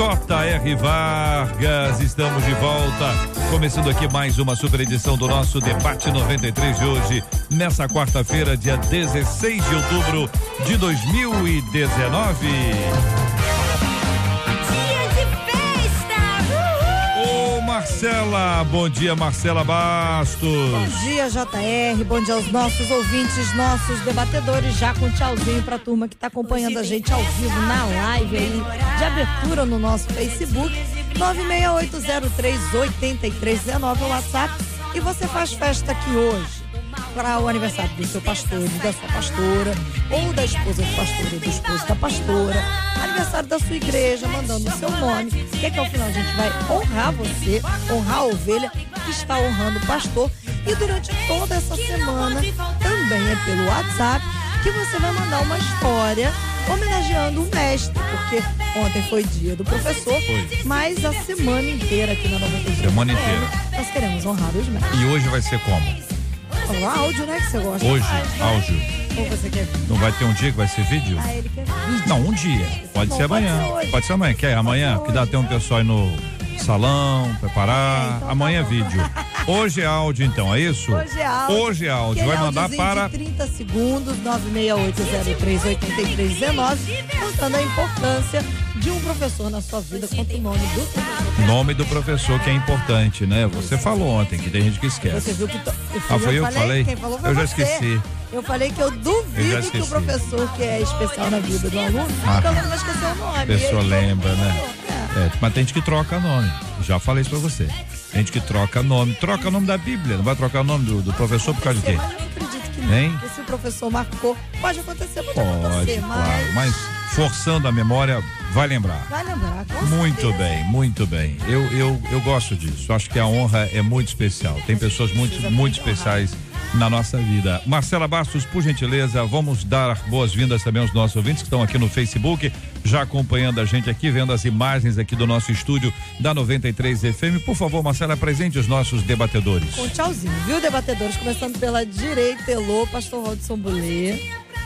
J.R. Vargas. Estamos de volta. Começando aqui mais uma super edição do nosso Debate 93 de hoje, nessa quarta-feira, dia 16 de outubro de 2019. Marcela, bom dia Marcela Bastos. Bom dia, JR. Bom dia aos nossos ouvintes, nossos debatedores. Já com tchauzinho pra turma que tá acompanhando a gente ao vivo na live aí de abertura no nosso Facebook. 968038319 é o WhatsApp. E você faz festa aqui hoje para o aniversário do seu pastor, da sua pastora, ou da esposa do pastor, ou do esposo da pastora, aniversário da sua igreja, mandando o seu nome, que é que ao final a gente vai honrar você, honrar a ovelha que está honrando o pastor. E durante toda essa semana, também é pelo WhatsApp, que você vai mandar uma história homenageando o mestre, porque ontem foi dia do professor, Foi. mas a semana inteira aqui na 93 Semana inteira. Nós queremos honrar os mestres. E hoje vai ser como? O áudio, né, que você gosta. Hoje, áudio. Ou você quer vídeo? Não vai ter um dia que vai ser vídeo? Ah, ele quer vídeo. Não, um dia. Pode Bom, ser pode amanhã. ser hoje. Pode ser amanhã. Quer amanhã? ser Que dá hoje. até um pessoal aí no salão, preparar. É, então tá amanhã é bom. vídeo. Hoje é áudio, então, é isso? Hoje é áudio. Hoje é áudio. Vai mandar para. De 30 segundos, 968038319, contando a importância de um professor na sua vida, conta o nome do professor. Nome do professor que é importante, né? Você falou ontem que tem gente que Você esquece. viu que. to- Ah, foi eu que falei? Falou Eu já você. esqueci. Eu falei que eu Eu duvido que o professor que é especial na vida do aluno, Ah. pelo menos esqueceu o nome. A pessoa lembra, né? é. É, mas tem gente que troca nome. Já falei isso pra você. Tem gente que troca nome. Troca o nome da Bíblia. Não vai trocar o nome do, do professor por causa de quê? Mas eu não acredito que não. Hein? Porque se o professor marcou, pode acontecer, pode, Pode, acontecer, claro. mas. Forçando a memória, vai lembrar. Vai lembrar, Muito bem, muito bem. Eu, eu, eu gosto disso. Acho que a honra é muito especial. Tem pessoas muito, muito especiais na nossa vida. Marcela Bastos, por gentileza, vamos dar boas-vindas também aos nossos ouvintes que estão aqui no Facebook, já acompanhando a gente aqui, vendo as imagens aqui do nosso estúdio da 93 FM. Por favor, Marcela, apresente os nossos debatedores. Com tchauzinho, viu, debatedores? Começando pela direita, Elô, pastor Rodson Bulê.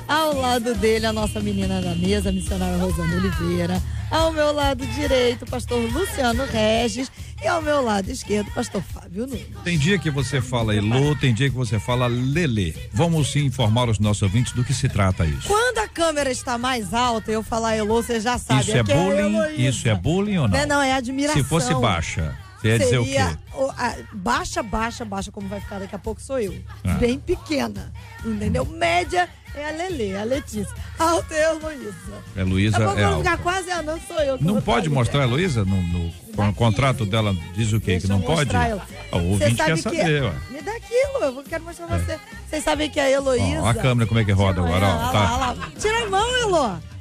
Ao lado dele, a nossa menina da mesa, a missionária Rosana Oliveira. Ao meu lado direito, o pastor Luciano Regis. E ao meu lado esquerdo, o pastor Fábio Nunes. Tem dia que você fala Elô, tem dia que você fala Lelê. Vamos informar os nossos ouvintes do que se trata isso. Quando a câmera está mais alta e eu falar Elô, você já sabe. Isso é que a bullying? Heloísa. Isso é bullying ou não? Não, não, é admiração. Se fosse baixa, ia dizer o quê? o- a- baixa, baixa, baixa, como vai ficar daqui a pouco sou eu. Ah. Bem pequena. Entendeu? Média é a Lelê, a Letícia. Alta é a. É Luísa pouco é eu vou alta. ficar quase anã, sou eu. que Não pode estar mostrar a. Heloísa no, no con- contrato dela diz o quê? Deixa que não pode? ela. Ah, O ouvinte sabe quer que- saber, ué. Me dá aquilo, eu quero mostrar pra você. Vocês sabem que a Heloísa. Ó, a câmera como é que roda Tira agora, ó. Tá. lá, olha lá. Tira a mão, Elô.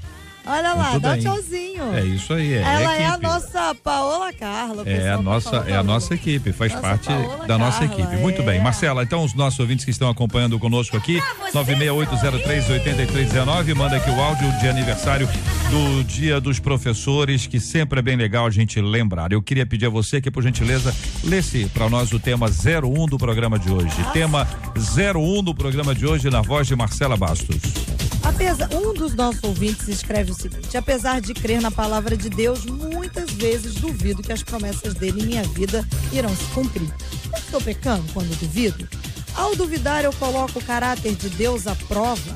Olha lá, dá um tchauzinho. É isso aí, é. Ela é a nossa Paola Carla. É a pessoal nossa, é a nossa equipe, faz Nossa parte Paola da nossa Carla, equipe. Muito é. bem. Marcela, então os nossos ouvintes que estão acompanhando conosco aqui, 968038319, manda aqui o áudio de aniversário do Dia dos Professores, que sempre é bem legal a gente lembrar. Eu queria pedir a você que, por gentileza, lesse para nós o tema 01 do programa de hoje. Tema 01 do programa de hoje, na voz de Marcela Bastos. Apesar, um dos nossos ouvintes escreve o seguinte: apesar de crer na palavra de Deus, muitas vezes duvido que as promessas dele em minha vida irão se cumprir. Eu estou pecando quando duvido? Ao duvidar, eu coloco o caráter de Deus à prova.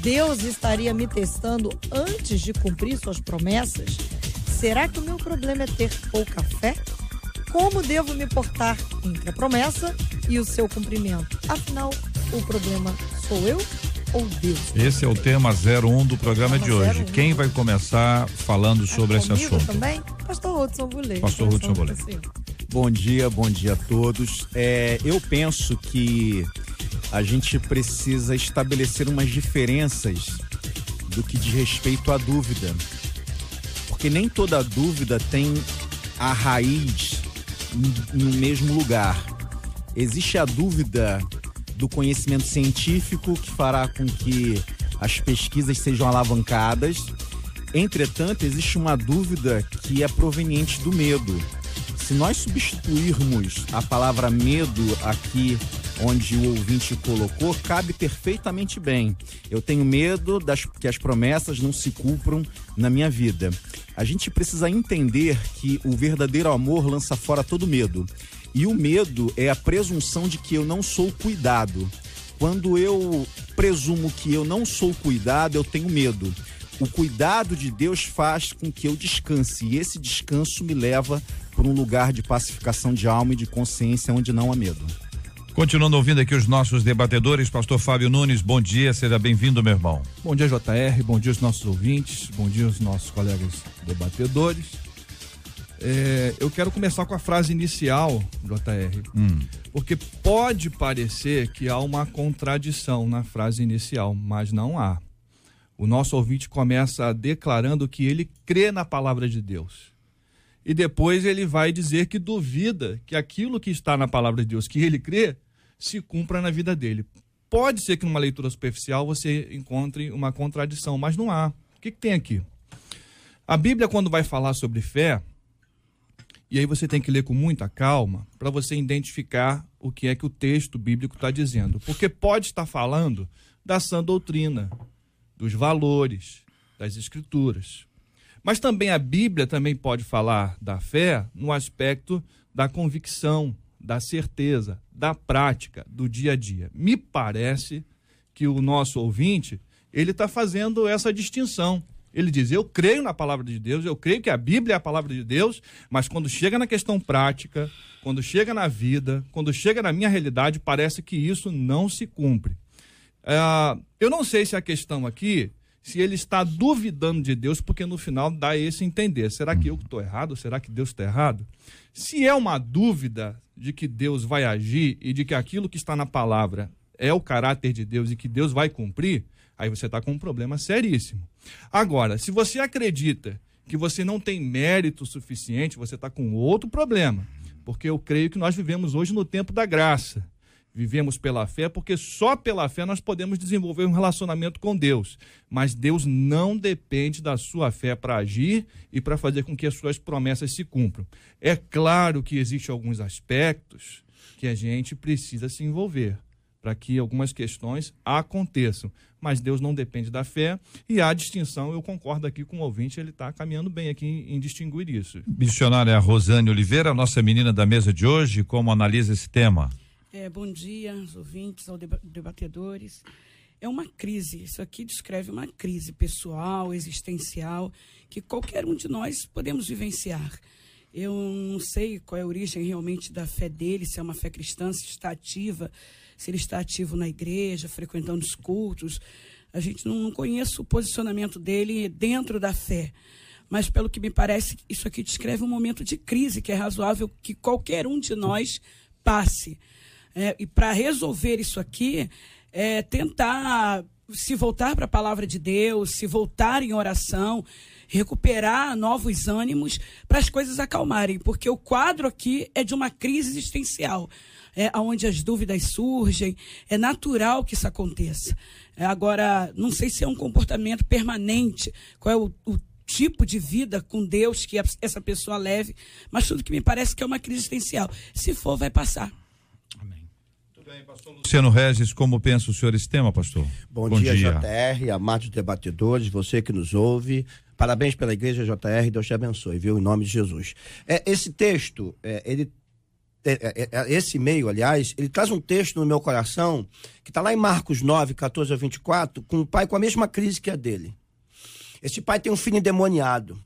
Deus estaria me testando antes de cumprir suas promessas? Será que o meu problema é ter pouca fé? Como devo me portar entre a promessa e o seu cumprimento? Afinal, o problema sou eu ou Deus? Esse é o tema 01 do programa de hoje. 01. Quem vai começar falando sobre esse Comigo assunto? também? Pastor Hudson Bulê. Pastor Hudson Bulê. Bom dia, bom dia a todos. É, eu penso que a gente precisa estabelecer umas diferenças do que diz respeito à dúvida. Porque nem toda dúvida tem a raiz no mesmo lugar. Existe a dúvida do conhecimento científico que fará com que as pesquisas sejam alavancadas. Entretanto, existe uma dúvida que é proveniente do medo. Se nós substituirmos a palavra medo aqui onde o ouvinte colocou, cabe perfeitamente bem. Eu tenho medo das, que as promessas não se cumpram na minha vida. A gente precisa entender que o verdadeiro amor lança fora todo medo. E o medo é a presunção de que eu não sou cuidado. Quando eu presumo que eu não sou cuidado, eu tenho medo. O cuidado de Deus faz com que eu descanse, e esse descanso me leva para um lugar de pacificação de alma e de consciência onde não há medo. Continuando ouvindo aqui os nossos debatedores, pastor Fábio Nunes, bom dia, seja bem-vindo, meu irmão. Bom dia, JR, bom dia aos nossos ouvintes, bom dia aos nossos colegas debatedores. É, eu quero começar com a frase inicial, JR, hum. porque pode parecer que há uma contradição na frase inicial, mas não há. O nosso ouvinte começa declarando que ele crê na palavra de Deus e depois ele vai dizer que duvida que aquilo que está na palavra de Deus, que ele crê, se cumpra na vida dele. Pode ser que numa leitura superficial você encontre uma contradição, mas não há. O que, que tem aqui? A Bíblia, quando vai falar sobre fé, e aí você tem que ler com muita calma para você identificar o que é que o texto bíblico está dizendo. Porque pode estar falando da sã doutrina, dos valores, das escrituras. Mas também a Bíblia também pode falar da fé no aspecto da convicção, da certeza, da prática, do dia a dia. Me parece que o nosso ouvinte ele está fazendo essa distinção. Ele diz: Eu creio na palavra de Deus, eu creio que a Bíblia é a palavra de Deus, mas quando chega na questão prática, quando chega na vida, quando chega na minha realidade, parece que isso não se cumpre. Uh, eu não sei se a questão aqui se ele está duvidando de Deus, porque no final dá esse entender. Será que eu estou errado? Será que Deus está errado? Se é uma dúvida de que Deus vai agir e de que aquilo que está na palavra é o caráter de Deus e que Deus vai cumprir, aí você está com um problema seríssimo. Agora, se você acredita que você não tem mérito suficiente, você está com outro problema. Porque eu creio que nós vivemos hoje no tempo da graça vivemos pela fé, porque só pela fé nós podemos desenvolver um relacionamento com Deus. Mas Deus não depende da sua fé para agir e para fazer com que as suas promessas se cumpram. É claro que existem alguns aspectos que a gente precisa se envolver para que algumas questões aconteçam. Mas Deus não depende da fé e a distinção, eu concordo aqui com o ouvinte, ele está caminhando bem aqui em, em distinguir isso. Missionária Rosane Oliveira, nossa menina da mesa de hoje, como analisa esse tema? É, bom dia aos ouvintes, aos debatedores. É uma crise, isso aqui descreve uma crise pessoal, existencial, que qualquer um de nós podemos vivenciar. Eu não sei qual é a origem realmente da fé dele, se é uma fé cristã, se está ativa, se ele está ativo na igreja, frequentando os cultos. A gente não, não conhece o posicionamento dele dentro da fé. Mas, pelo que me parece, isso aqui descreve um momento de crise que é razoável que qualquer um de nós passe. É, e para resolver isso aqui, é tentar se voltar para a palavra de Deus, se voltar em oração, recuperar novos ânimos para as coisas acalmarem, porque o quadro aqui é de uma crise existencial, é onde as dúvidas surgem, é natural que isso aconteça. É, agora, não sei se é um comportamento permanente, qual é o, o tipo de vida com Deus que essa pessoa leve, mas tudo que me parece que é uma crise existencial. Se for, vai passar bem, pastor Luciano Regis, como pensa o senhor esse tema, pastor? Bom, Bom dia, dia, JR, amados debatedores, você que nos ouve. Parabéns pela igreja JR, Deus te abençoe, viu? Em nome de Jesus. É, esse texto, é, ele esse e-mail, aliás, ele traz um texto no meu coração que está lá em Marcos 9, 14 a 24, com um pai com a mesma crise que a dele. Esse pai tem um filho endemoniado.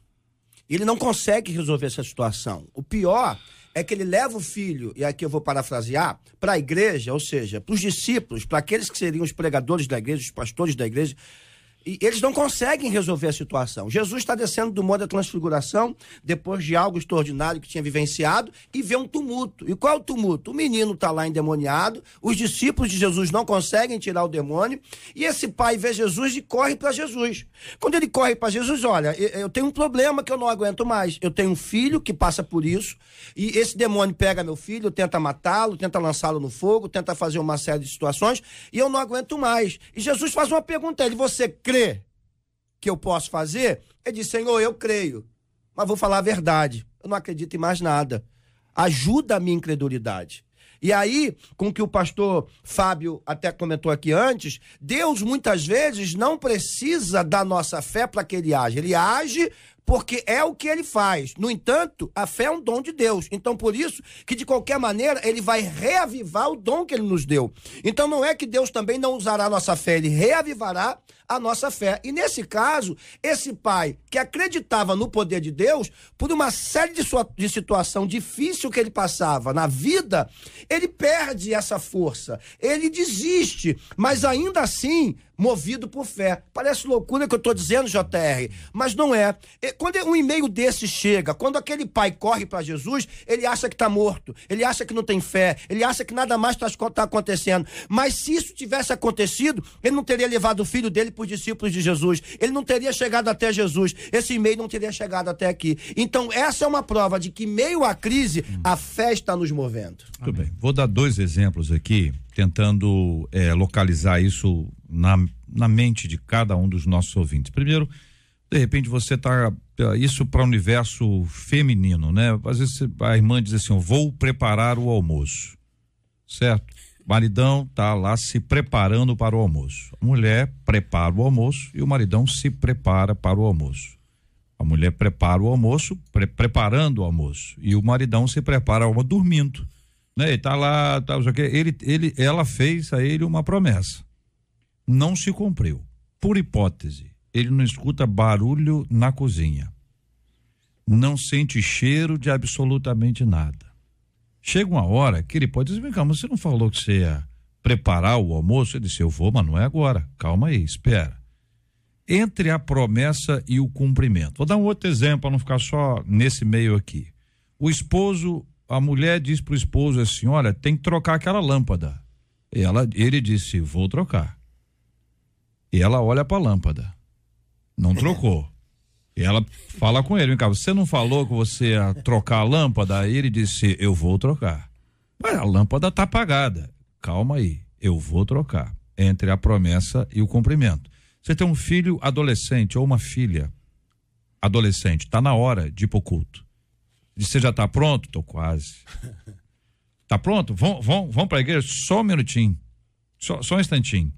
Ele não consegue resolver essa situação. O pior é que ele leva o filho, e aqui eu vou parafrasear, para a igreja, ou seja, para os discípulos, para aqueles que seriam os pregadores da igreja, os pastores da igreja, E eles não conseguem resolver a situação. Jesus está descendo do Monte da Transfiguração, depois de algo extraordinário que tinha vivenciado, e vê um tumulto. E qual é o tumulto? O menino está lá endemoniado, os discípulos de Jesus não conseguem tirar o demônio, e esse pai vê Jesus e corre para Jesus. Quando ele corre para Jesus, olha, eu tenho um problema que eu não aguento mais. Eu tenho um filho que passa por isso, e esse demônio pega meu filho, tenta matá-lo, tenta lançá-lo no fogo, tenta fazer uma série de situações, e eu não aguento mais. E Jesus faz uma pergunta a ele: Você crê que eu posso fazer? Ele diz: Senhor, eu creio, mas vou falar a verdade. Eu não acredito em mais nada. Ajuda a minha incredulidade. E aí, com o que o pastor Fábio até comentou aqui antes, Deus muitas vezes não precisa da nossa fé para que ele age. Ele age porque é o que ele faz. No entanto, a fé é um dom de Deus. Então, por isso que de qualquer maneira ele vai reavivar o dom que ele nos deu. Então, não é que Deus também não usará a nossa fé, ele reavivará a nossa fé. E nesse caso, esse pai que acreditava no poder de Deus, por uma série de, sua, de situação difícil que ele passava na vida, ele perde essa força, ele desiste, mas ainda assim movido por fé. Parece loucura que eu estou dizendo, JR, mas não é. Quando um e-mail desse chega, quando aquele pai corre para Jesus, ele acha que está morto, ele acha que não tem fé, ele acha que nada mais está tá acontecendo. Mas se isso tivesse acontecido, ele não teria levado o filho dele para os discípulos de Jesus, ele não teria chegado até Jesus, esse e-mail não teria chegado até aqui. Então, essa é uma prova de que, meio à crise, a fé está nos movendo. Muito bem. Vou dar dois exemplos aqui, tentando é, localizar isso na, na mente de cada um dos nossos ouvintes. Primeiro, de repente você está é, isso para o universo feminino, né? Às vezes a irmã diz assim: vou preparar o almoço, certo? Maridão tá lá se preparando para o almoço. A mulher prepara o almoço e o maridão se prepara para o almoço. A mulher prepara o almoço, pre preparando o almoço, e o maridão se prepara ao dormindo, né? Ele tá lá, tá, ele, ele, ela fez a ele uma promessa não se cumpriu. Por hipótese, ele não escuta barulho na cozinha. Não sente cheiro de absolutamente nada. Chega uma hora que ele pode dizer: mas você não falou que você ia preparar o almoço? Ele disse: eu vou, mas não é agora. Calma aí, espera. Entre a promessa e o cumprimento. Vou dar um outro exemplo para não ficar só nesse meio aqui. O esposo, a mulher diz para o esposo assim: olha, tem que trocar aquela lâmpada. Ela, ele disse: vou trocar. E ela olha para a lâmpada. Não trocou. E ela fala com ele, vem cá, você não falou que você ia trocar a lâmpada? Aí ele disse, eu vou trocar. Mas a lâmpada tá apagada. Calma aí, eu vou trocar. Entre a promessa e o cumprimento. Você tem um filho adolescente ou uma filha adolescente, tá na hora de ir pro culto. Você já tá pronto? Tô quase. Tá pronto? Vão, vão, vão pra igreja? Só um minutinho. Só, só um instantinho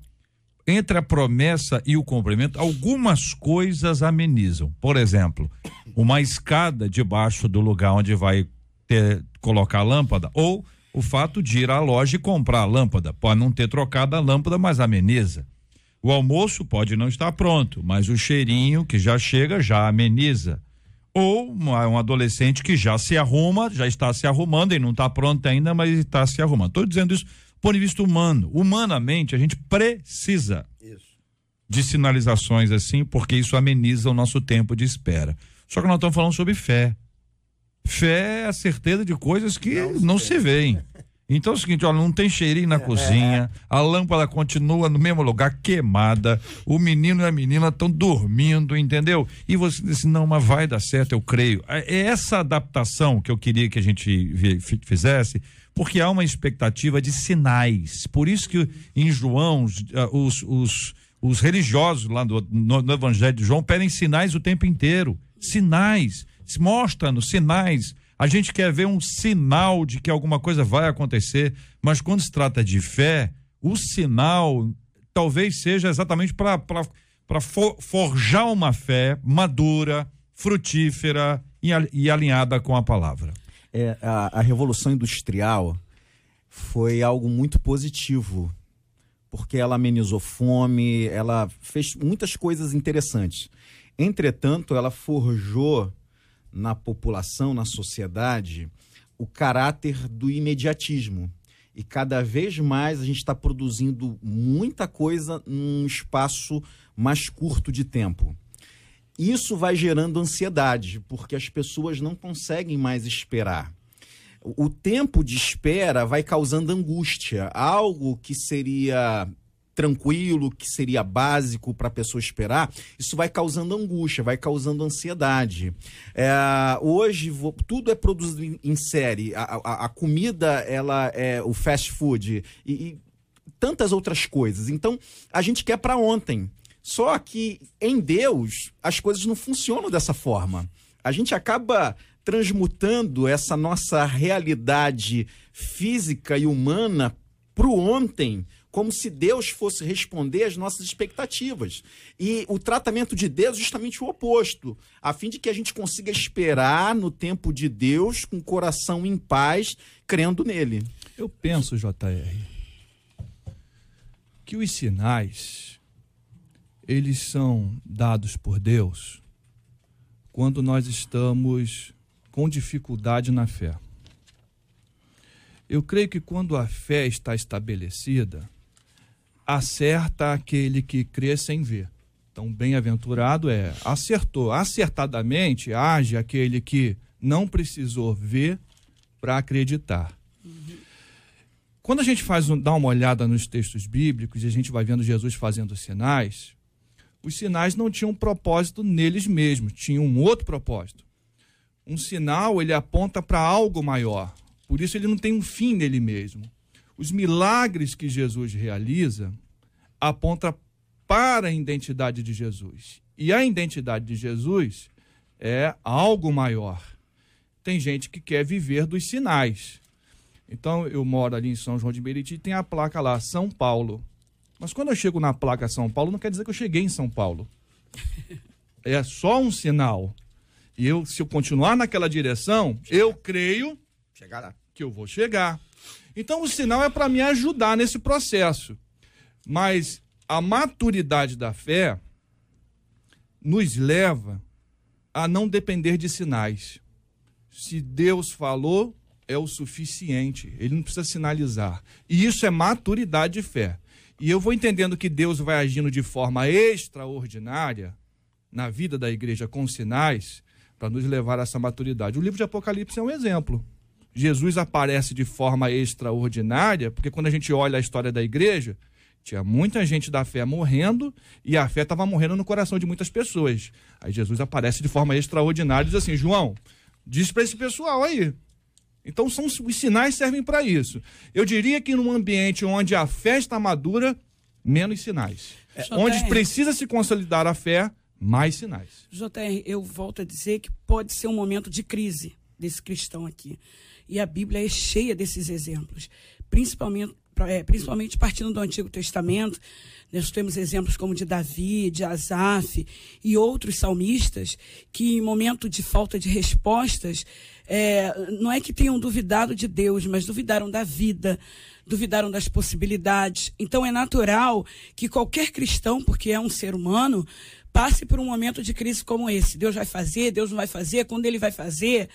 entre a promessa e o cumprimento, algumas coisas amenizam. Por exemplo, uma escada debaixo do lugar onde vai ter, colocar a lâmpada, ou o fato de ir à loja e comprar a lâmpada. Pode não ter trocado a lâmpada, mas ameniza. O almoço pode não estar pronto, mas o cheirinho que já chega já ameniza. Ou um adolescente que já se arruma, já está se arrumando e não está pronto ainda, mas está se arrumando. Estou dizendo isso ponto de vista humano. Humanamente, a gente precisa isso. de sinalizações assim, porque isso ameniza o nosso tempo de espera. Só que nós estamos falando sobre fé. Fé é a certeza de coisas que não, não se veem. Então é o seguinte, olha, não tem cheirinho na é, cozinha, a lâmpada continua no mesmo lugar, queimada, o menino e a menina estão dormindo, entendeu? E você disse, não, mas vai dar certo, eu creio. É, é essa adaptação que eu queria que a gente fizesse, porque há uma expectativa de sinais. Por isso que em João, ah, os, os, os religiosos lá do, no, no Evangelho de João pedem sinais o tempo inteiro. Sinais. Mostra-nos sinais. A gente quer ver um sinal de que alguma coisa vai acontecer, mas quando se trata de fé, o sinal talvez seja exatamente para for, forjar uma fé madura, frutífera e, e alinhada com a palavra é, a, a Revolução Industrial foi algo muito positivo, porque ela amenizou fome, ela fez muitas coisas interessantes. Entretanto, ela forjou na população, na sociedade, o caráter do imediatismo. E cada vez mais a gente está produzindo muita coisa num espaço mais curto de tempo. Isso vai gerando ansiedade, porque as pessoas não conseguem mais esperar. O tempo de espera vai causando angústia, algo que seria tranquilo, que seria básico para a pessoa esperar, isso vai causando angústia, vai causando ansiedade. É, hoje vou, tudo é produzido em, série, a, a, a, comida ela é o fast food e, e tantas outras coisas. Então a gente quer para ontem. Só que em Deus as coisas não funcionam dessa forma. A gente acaba transmutando essa nossa realidade física e humana para o ontem como se Deus fosse responder às nossas expectativas. E o tratamento de Deus é justamente o oposto, a fim de que a gente consiga esperar no tempo de Deus com o coração em paz, crendo nele. Eu penso, JR, que os sinais eles são dados por Deus quando nós estamos com dificuldade na fé. Eu creio que quando a fé está estabelecida, acerta aquele que crê sem ver. Então, bem-aventurado é acertou, acertadamente age aquele que não precisou ver para acreditar. Quando a gente faz um, dá uma olhada nos textos bíblicos e a gente vai vendo Jesus fazendo sinais, os sinais não tinham propósito neles mesmos, tinham um outro propósito. Um sinal ele aponta para algo maior, por isso ele não tem um fim nele mesmo. Os milagres que Jesus realiza aponta para a identidade de Jesus. E a identidade de Jesus é algo maior. Tem gente que quer viver dos sinais. Então, eu moro ali em São João de Meriti e tem a placa lá, São Paulo. Mas quando eu chego na placa São Paulo, não quer dizer que eu cheguei em São Paulo. É só um sinal. E eu, se eu continuar naquela direção, eu creio que eu vou chegar. Então o sinal é para me ajudar nesse processo. Mas a maturidade da fé nos leva a não depender de sinais. Se Deus falou, é o suficiente. Ele não precisa sinalizar. E isso é maturidade de fé. E eu vou entendendo que Deus vai agindo de forma extraordinária na vida da igreja com sinais para nos levar a essa maturidade. O livro de Apocalipse é um exemplo. Jesus aparece de forma extraordinária, porque quando a gente olha a história da igreja, tinha muita gente da fé morrendo e a fé estava morrendo no coração de muitas pessoas. Aí Jesus aparece de forma extraordinária e diz assim: João, diz para esse pessoal aí. Então são, os sinais servem para isso. Eu diria que num ambiente onde a fé está madura, menos sinais. É, onde precisa se consolidar a fé, mais sinais. JR, eu volto a dizer que pode ser um momento de crise desse cristão aqui. E a Bíblia é cheia desses exemplos, principalmente, é, principalmente partindo do Antigo Testamento. Nós temos exemplos como de Davi, de Asaf e outros salmistas que, em momento de falta de respostas, é, não é que tenham duvidado de Deus, mas duvidaram da vida, duvidaram das possibilidades. Então é natural que qualquer cristão, porque é um ser humano, passe por um momento de crise como esse. Deus vai fazer, Deus não vai fazer, quando ele vai fazer.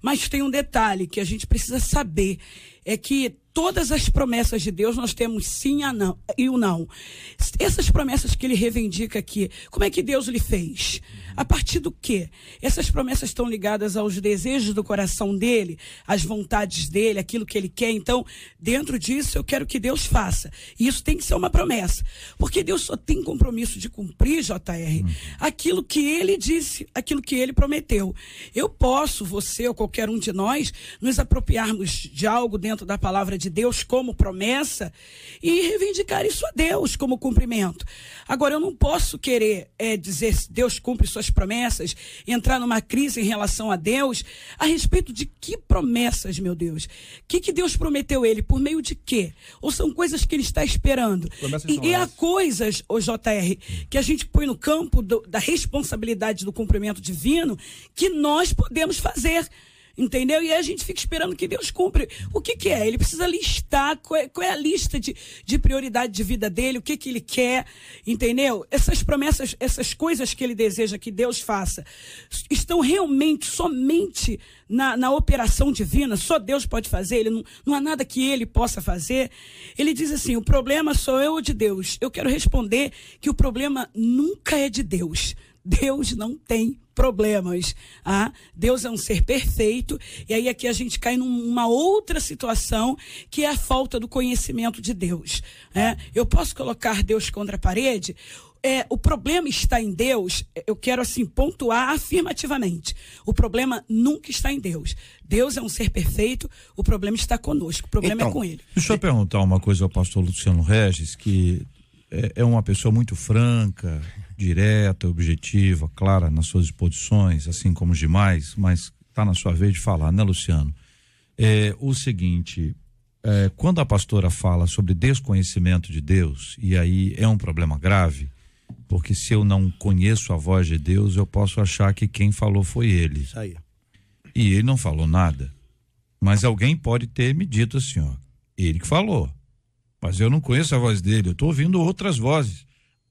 Mas tem um detalhe que a gente precisa saber: é que todas as promessas de Deus nós temos sim não, e o não. Essas promessas que ele reivindica aqui, como é que Deus lhe fez? A partir do quê? Essas promessas estão ligadas aos desejos do coração dele, às vontades dele, aquilo que ele quer. Então, dentro disso, eu quero que Deus faça. E isso tem que ser uma promessa. Porque Deus só tem compromisso de cumprir, JR, aquilo que ele disse, aquilo que ele prometeu. Eu posso, você ou qualquer um de nós, nos apropriarmos de algo dentro da palavra de Deus como promessa e reivindicar isso a Deus como cumprimento. Agora, eu não posso querer é, dizer Deus cumpre suas promessas, entrar numa crise em relação a Deus, a respeito de que promessas, meu Deus? O que, que Deus prometeu ele? Por meio de quê? Ou são coisas que ele está esperando? E, e há coisas, o JR, que a gente põe no campo do, da responsabilidade do cumprimento divino que nós podemos fazer. Entendeu? E aí a gente fica esperando que Deus cumpra. O que, que é? Ele precisa listar qual é, qual é a lista de, de prioridade de vida dele, o que, que ele quer, entendeu? Essas promessas, essas coisas que ele deseja que Deus faça, estão realmente, somente na, na operação divina, só Deus pode fazer, ele não, não há nada que ele possa fazer. Ele diz assim: o problema sou eu ou de Deus? Eu quero responder que o problema nunca é de Deus. Deus não tem problemas. Ah, Deus é um ser perfeito, e aí aqui a gente cai numa outra situação que é a falta do conhecimento de Deus. É, eu posso colocar Deus contra a parede? É, o problema está em Deus, eu quero assim pontuar afirmativamente. O problema nunca está em Deus. Deus é um ser perfeito, o problema está conosco, o problema é então, é com ele. Deixa eu perguntar uma coisa ao pastor Luciano Regis, que é, é uma pessoa muito franca, direta, objetiva, clara nas suas posições, assim como os demais, mas está na sua vez de falar, né, Luciano? É o seguinte: é, quando a pastora fala sobre desconhecimento de Deus, e aí é um problema grave, porque se eu não conheço a voz de Deus, eu posso achar que quem falou foi ele. Isso aí. E ele não falou nada. Mas alguém pode ter me dito assim, ó, ele que falou. Mas eu não conheço a voz dele, eu estou ouvindo outras vozes.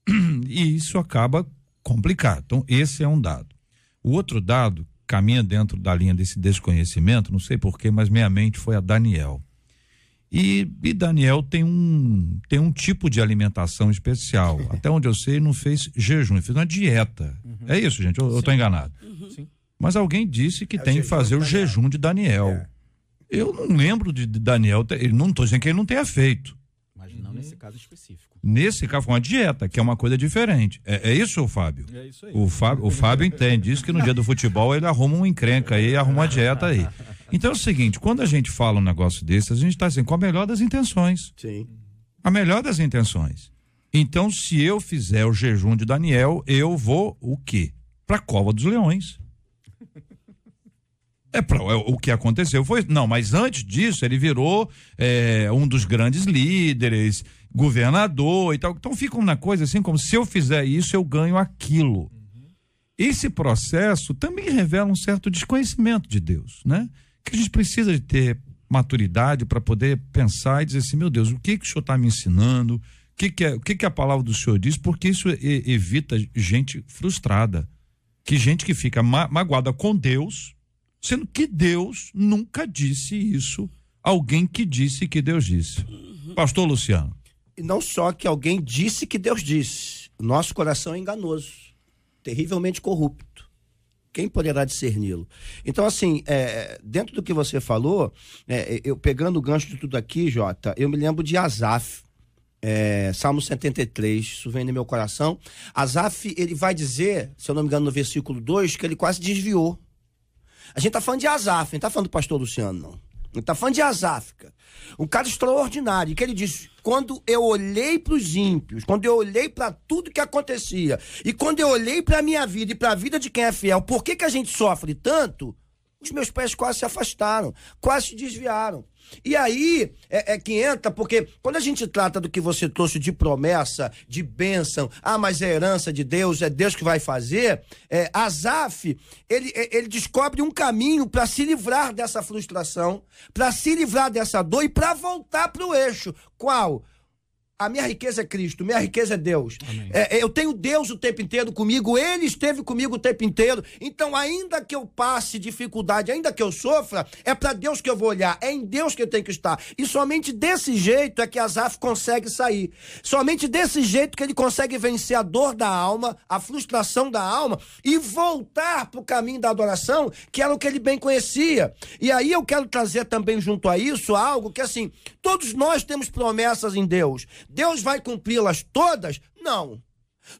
E isso acaba complicado. Então, esse é um dado. O outro dado caminha dentro da linha desse desconhecimento, não sei porquê, mas minha mente foi a Daniel. E, e, Daniel tem um, tem um tipo de alimentação especial. Até onde eu sei, não fez jejum, ele fez uma dieta. Uhum. É isso, gente? Eu, estou enganado. Uhum. Mas alguém disse que é tem que fazer o jejum de Daniel. É. Eu não lembro de, de Daniel, ele não estou dizendo que ele não tenha feito. Mas não uhum. nesse caso específico. Nesse caso foi uma dieta, que é uma coisa diferente. É, é isso, Fábio? É isso aí. O Fábio, o Fábio entende. Diz que no dia do futebol ele arruma um encrenca aí, arruma uma dieta aí. Então é o seguinte, quando a gente fala um negócio desse, a gente está assim, com a melhor das intenções. Sim. A melhor das intenções. Então, se eu fizer o jejum de Daniel, eu vou o quê? Pra cova dos leões. É, pra, é, o que aconteceu foi. Não, mas antes disso, ele virou é, um dos grandes líderes, governador e tal. Então fica uma coisa assim, como se eu fizer isso, eu ganho aquilo. Uhum. Esse processo também revela um certo desconhecimento de Deus, né? Que a gente precisa de ter maturidade para poder pensar e dizer assim, meu Deus, o que que o senhor está me ensinando? O que que, é, o que que a palavra do senhor diz? Porque isso evita gente frustrada. Que gente que fica ma magoada com Deus Sendo que Deus nunca disse isso, alguém que disse que Deus disse. Uhum. Pastor Luciano. E não só que alguém disse que Deus disse. Nosso coração é enganoso, terrivelmente corrupto. Quem poderá discerni-lo? Então, assim, é, dentro do que você falou, é, eu pegando o gancho de tudo aqui, Jota, eu me lembro de Asaf. É, Salmo 73, isso vem no meu coração. Asaf, ele vai dizer, se eu não me engano, no versículo 2, que ele quase desviou a gente tá falando de Azaf, não tá falando do pastor Luciano, não. Gente tá falando de Azaf, Um cara extraordinário, que ele disse: quando eu olhei para os ímpios, quando eu olhei para tudo que acontecia, e quando eu olhei para a minha vida e para a vida de quem é fiel, por que, que a gente sofre tanto? Os meus pés quase se afastaram, quase se desviaram. E aí é, é, que entra, porque quando a gente trata do que você trouxe de promessa, de bênção, ah, mas é herança de Deus, é Deus que vai fazer, é, Azaf, ele, é, ele descobre um caminho para se livrar dessa frustração, para se livrar dessa dor e para voltar para o eixo. Qual? A minha riqueza é Cristo, minha riqueza é Deus. É, é, eu tenho Deus o tempo inteiro comigo, Ele esteve comigo o tempo inteiro. Então, ainda que eu passe dificuldade, ainda que eu sofra, é para Deus que eu vou olhar, é em Deus que eu tenho que estar. E somente desse jeito é que Azaf consegue sair. Somente desse jeito que ele consegue vencer a dor da alma, a frustração da alma e voltar para o caminho da adoração, que era o que ele bem conhecia. E aí eu quero trazer também junto a isso algo que, assim, todos nós temos promessas em Deus. Deus vai cumpri-las todas? Não.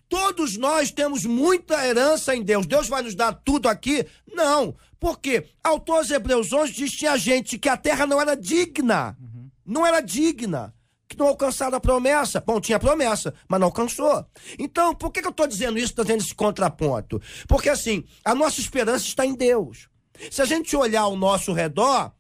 Todos nós temos muita herança em Deus. Deus vai nos dar tudo aqui? Não. Por quê? Autor aos Hebreus 11 diz que tinha gente que a terra não era digna. Uhum. Não era digna. Que não alcançaram a promessa. Bom, tinha promessa, mas não alcançou. Então, por que, que eu estou dizendo isso, trazendo esse contraponto? Porque assim, a nossa esperança está em Deus. Se a gente olhar ao nosso redor,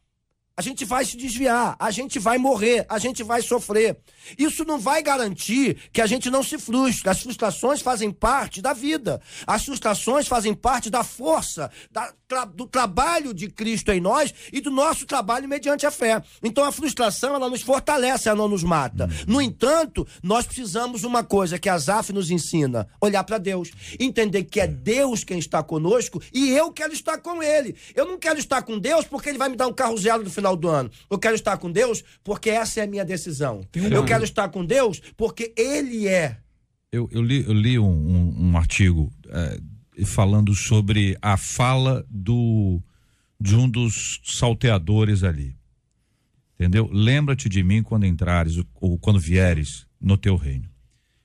a gente vai se desviar, a gente vai morrer, a gente vai sofrer. Isso não vai garantir que a gente não se frustre. As frustrações fazem parte da vida. As frustrações fazem parte da força, da, tra, do trabalho de Cristo em nós e do nosso trabalho mediante a fé. Então a frustração, ela nos fortalece, ela não nos mata. No entanto, nós precisamos uma coisa que a Zaf nos ensina: olhar para Deus. Entender que é Deus quem está conosco e eu quero estar com Ele. Eu não quero estar com Deus porque Ele vai me dar um carro zero no final do ano. Eu quero estar com Deus porque essa é a minha decisão. Eu quero estar com Deus porque Ele é. Eu, eu li, eu li um, um, um artigo é, falando sobre a fala do de um dos salteadores ali. Entendeu? Lembra-te de mim quando entrares ou quando vieres no teu reino.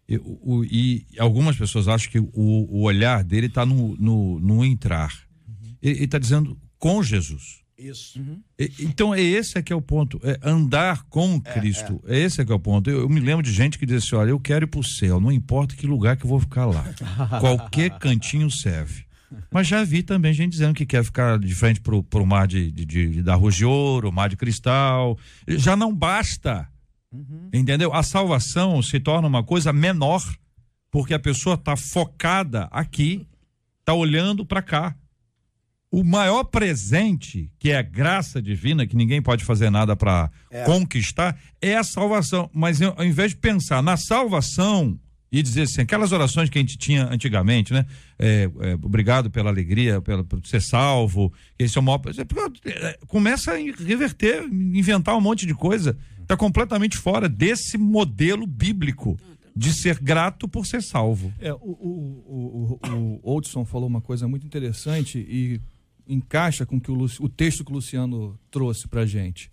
E, o, e algumas pessoas acham que o, o olhar dele está no, no, no, entrar. Uhum. Ele está dizendo com Jesus. Isso. Uhum. E, então é esse é que é o ponto, é andar com é, Cristo. É, é. esse é que é o ponto. Eu, eu, me lembro de gente que diz assim: olha, eu quero ir para o céu, não importa que lugar que eu vou ficar lá. Qualquer cantinho serve. Mas já vi também gente dizendo que quer ficar de frente para o mar de, de, de, da Rua de Ouro, mar de cristal. Já não basta. Uhum. Entendeu? A salvação se torna uma coisa menor, porque a pessoa está focada aqui, está olhando para cá. O maior presente, que é a graça divina, que ninguém pode fazer nada para é. conquistar, é a salvação. Mas ao invés de pensar na salvação e dizer assim, aquelas orações que a gente tinha antigamente, né? É, é, obrigado pela alegria, pela, por ser salvo, esse é o maior. É, começa a reverter, inventar um monte de coisa. Está completamente fora desse modelo bíblico de ser grato por ser salvo. É, o, o, o, o Oldson falou uma coisa muito interessante e encaixa com que o, o texto que o Luciano trouxe para gente.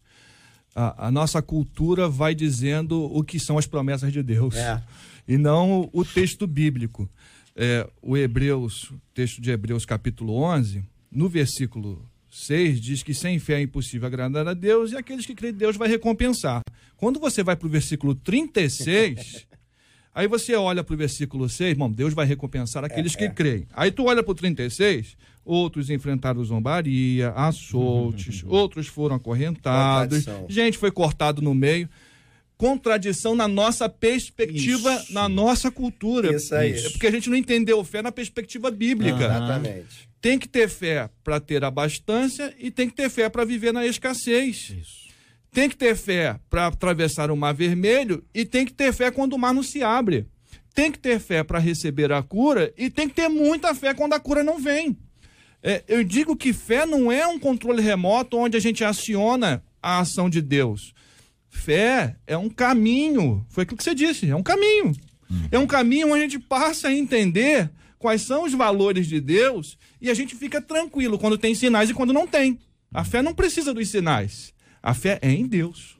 A, a, nossa cultura vai dizendo o que são as promessas de Deus. É e não o texto bíblico. É, o Hebreus, texto de Hebreus capítulo 11, no versículo 6 diz que sem fé é impossível agradar a Deus e aqueles que creem Deus vai recompensar. Quando você vai para o versículo 36, aí você olha para o versículo 6, bom, Deus vai recompensar aqueles é, que é. creem. Aí tu olha para o 36, outros enfrentaram zombaria, açoutes, outros foram acorrentados, gente foi cortado no meio contradição na nossa perspectiva, Isso. na nossa cultura. Isso aí. É porque a gente não entendeu fé na perspectiva bíblica. Ah, exatamente. Tem que ter fé para ter abastância e tem que ter fé para viver na escassez. Isso. Tem que ter fé para atravessar o mar vermelho e tem que ter fé quando o mar não se abre. Tem que ter fé para receber a cura e tem que ter muita fé quando a cura não vem. É, eu digo que fé não é um controle remoto onde a gente aciona a ação de Deus. Fé é um caminho, foi aquilo que você disse, é um caminho. É um caminho onde a gente passa a entender quais são os valores de Deus e a gente fica tranquilo quando tem sinais e quando não tem. A fé não precisa dos sinais. A fé é em Deus.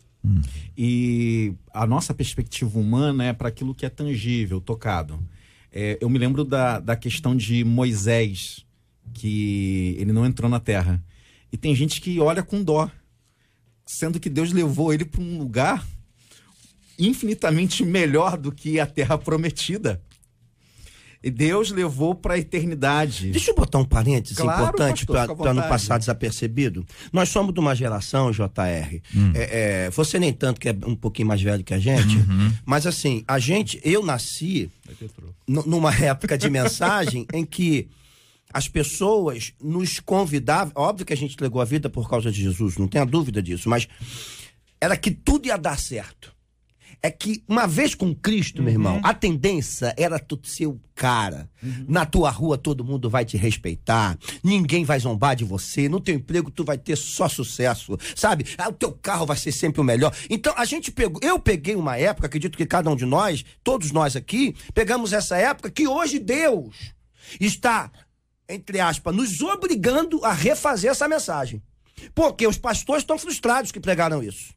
E a nossa perspectiva humana é para aquilo que é tangível, tocado. É, eu me lembro da, da questão de Moisés, que ele não entrou na terra. E tem gente que olha com dó sendo que Deus levou ele para um lugar infinitamente melhor do que a terra prometida. E Deus levou para a eternidade. Deixa eu botar um parênteses claro, importante para não passar desapercebido. Nós somos de uma geração, JR. Hum. É, é, você nem tanto que é um pouquinho mais velho que a gente, uhum. mas assim, a gente, eu nasci numa época de mensagem em que as pessoas nos convidavam. Óbvio que a gente entregou a vida por causa de Jesus, não tenha dúvida disso, mas era que tudo ia dar certo. É que uma vez com Cristo, uhum. meu irmão, a tendência era tu ser o cara. Uhum. Na tua rua todo mundo vai te respeitar, ninguém vai zombar de você, no teu emprego tu vai ter só sucesso, sabe? Ah, o teu carro vai ser sempre o melhor. Então a gente pegou, eu peguei uma época, acredito que cada um de nós, todos nós aqui, pegamos essa época que hoje Deus está entre aspas, nos obrigando a refazer essa mensagem. Porque os pastores estão frustrados que pregaram isso.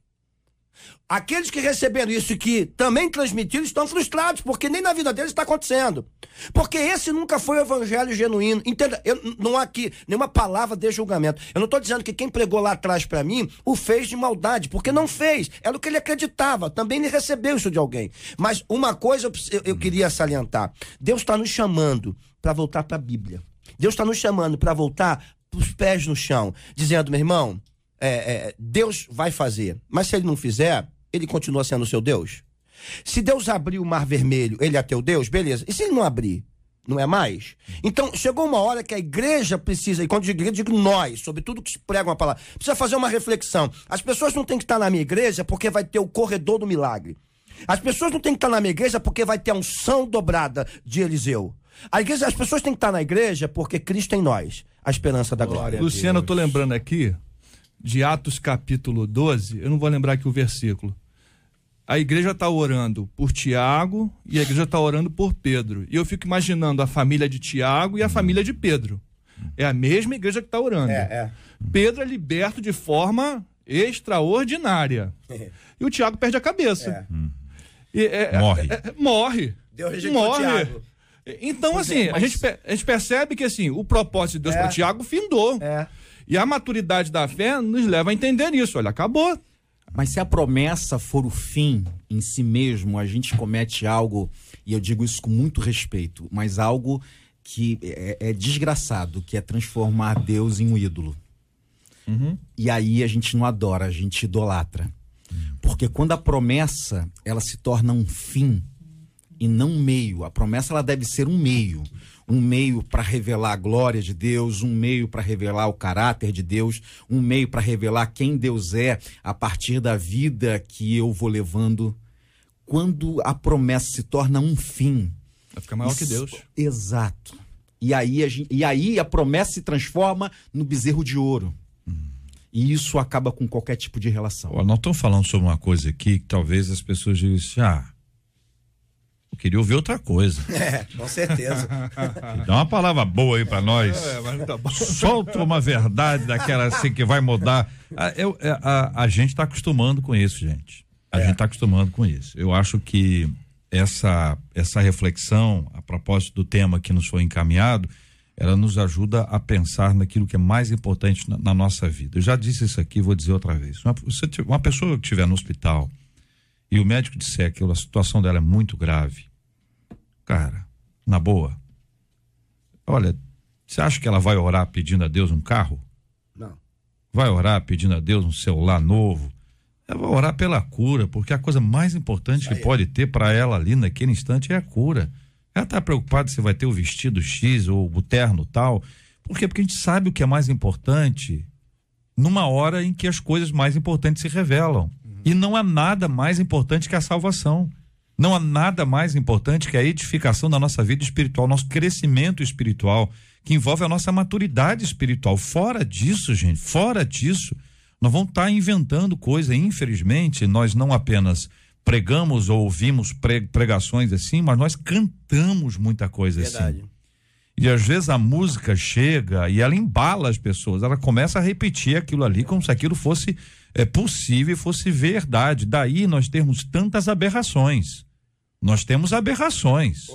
Aqueles que receberam isso e que também transmitiram estão frustrados, porque nem na vida deles está acontecendo. Porque esse nunca foi o evangelho genuíno. Entenda, eu, não há aqui nenhuma palavra de julgamento. Eu não estou dizendo que quem pregou lá atrás para mim o fez de maldade, porque não fez. Era o que ele acreditava. Também ele recebeu isso de alguém. Mas uma coisa eu, eu queria salientar: Deus está nos chamando para voltar para a Bíblia. Deus está nos chamando para voltar os pés no chão, dizendo, meu irmão, é, é, Deus vai fazer. Mas se ele não fizer, ele continua sendo seu Deus? Se Deus abrir o mar vermelho, ele é teu Deus? Beleza. E se ele não abrir? Não é mais? Então, chegou uma hora que a igreja precisa, e quando digo igreja, digo nós, sobre tudo que se prega uma palavra, precisa fazer uma reflexão. As pessoas não têm que estar na minha igreja porque vai ter o corredor do milagre. As pessoas não têm que estar na minha igreja porque vai ter a unção dobrada de Eliseu. A igreja, as pessoas têm que estar na igreja porque Cristo em nós, a esperança da glória. Luciano, eu tô lembrando aqui de Atos capítulo 12, eu não vou lembrar aqui o versículo. A igreja está orando por Tiago e a igreja está orando por Pedro. E eu fico imaginando a família de Tiago e a família de Pedro. É a mesma igreja que está orando. É, é. Pedro é liberto de forma extraordinária. e o Tiago perde a cabeça. É. E é- Morre. é- é- morre. Deus morre. Tiago. Então, Pois assim, é, a, mas- gente, pe- a gente percebe que assim, o propósito de Deus É. para Tiago findou. É. E a maturidade da fé nos leva a entender isso. Olha, acabou. Mas se a promessa for o fim em si mesmo, a gente comete algo, e eu digo isso com muito respeito, mas algo que é, é desgraçado, que é transformar Deus em um ídolo. E aí a gente não adora, a gente idolatra. Porque quando a promessa ela se torna um fim e não um meio, a promessa ela deve ser um meio, um meio para revelar a glória de Deus, um meio para revelar o caráter de Deus, um meio para revelar quem Deus é a partir da vida que eu vou levando. Quando a promessa se torna um fim, Vai ficar maior que isso- Deus. Exato. E aí, a gente, e aí a promessa se transforma no bezerro de ouro. E isso acaba com qualquer tipo de relação. Ó, nós estamos falando sobre uma coisa aqui que talvez as pessoas digam assim, ah, queria ouvir outra coisa. É, com certeza. Dá uma palavra boa aí pra nós. É, mas tá bom. Solta uma verdade daquela assim que vai mudar. A, eu- é, a, a gente está acostumando com isso, gente. A gente está acostumando com isso. Eu acho que essa, essa reflexão, a propósito do tema que nos foi encaminhado, ela nos ajuda a pensar naquilo que é mais importante na, na nossa vida. Eu já disse isso aqui, vou dizer outra vez. Uma, tiver- uma pessoa que estiver no hospital e o médico disser que a situação dela é muito grave, cara, na boa, olha, você acha que ela vai orar pedindo a Deus um carro? Não. Vai orar pedindo a Deus um celular novo? Ela vai orar pela cura, porque a coisa mais importante que pode ter para ela ali naquele instante é a cura. Ela está preocupada se vai ter o vestido X ou o terno tal. Por quê? Porque a gente sabe o que é mais importante numa hora em que as coisas mais importantes se revelam. E não há nada mais importante que a salvação. Não há nada mais importante que a edificação da nossa vida espiritual, nosso crescimento espiritual, que envolve a nossa maturidade espiritual. Fora disso, gente, fora disso, nós vamos estar inventando coisa. Infelizmente, nós não apenas pregamos ou ouvimos pre- pregações assim, mas nós cantamos muita coisa assim. Verdade. E às vezes a música chega e ela embala as pessoas, ela começa a repetir aquilo ali como se aquilo fosse é, possível e fosse verdade. Daí nós temos tantas aberrações. Nós temos aberrações.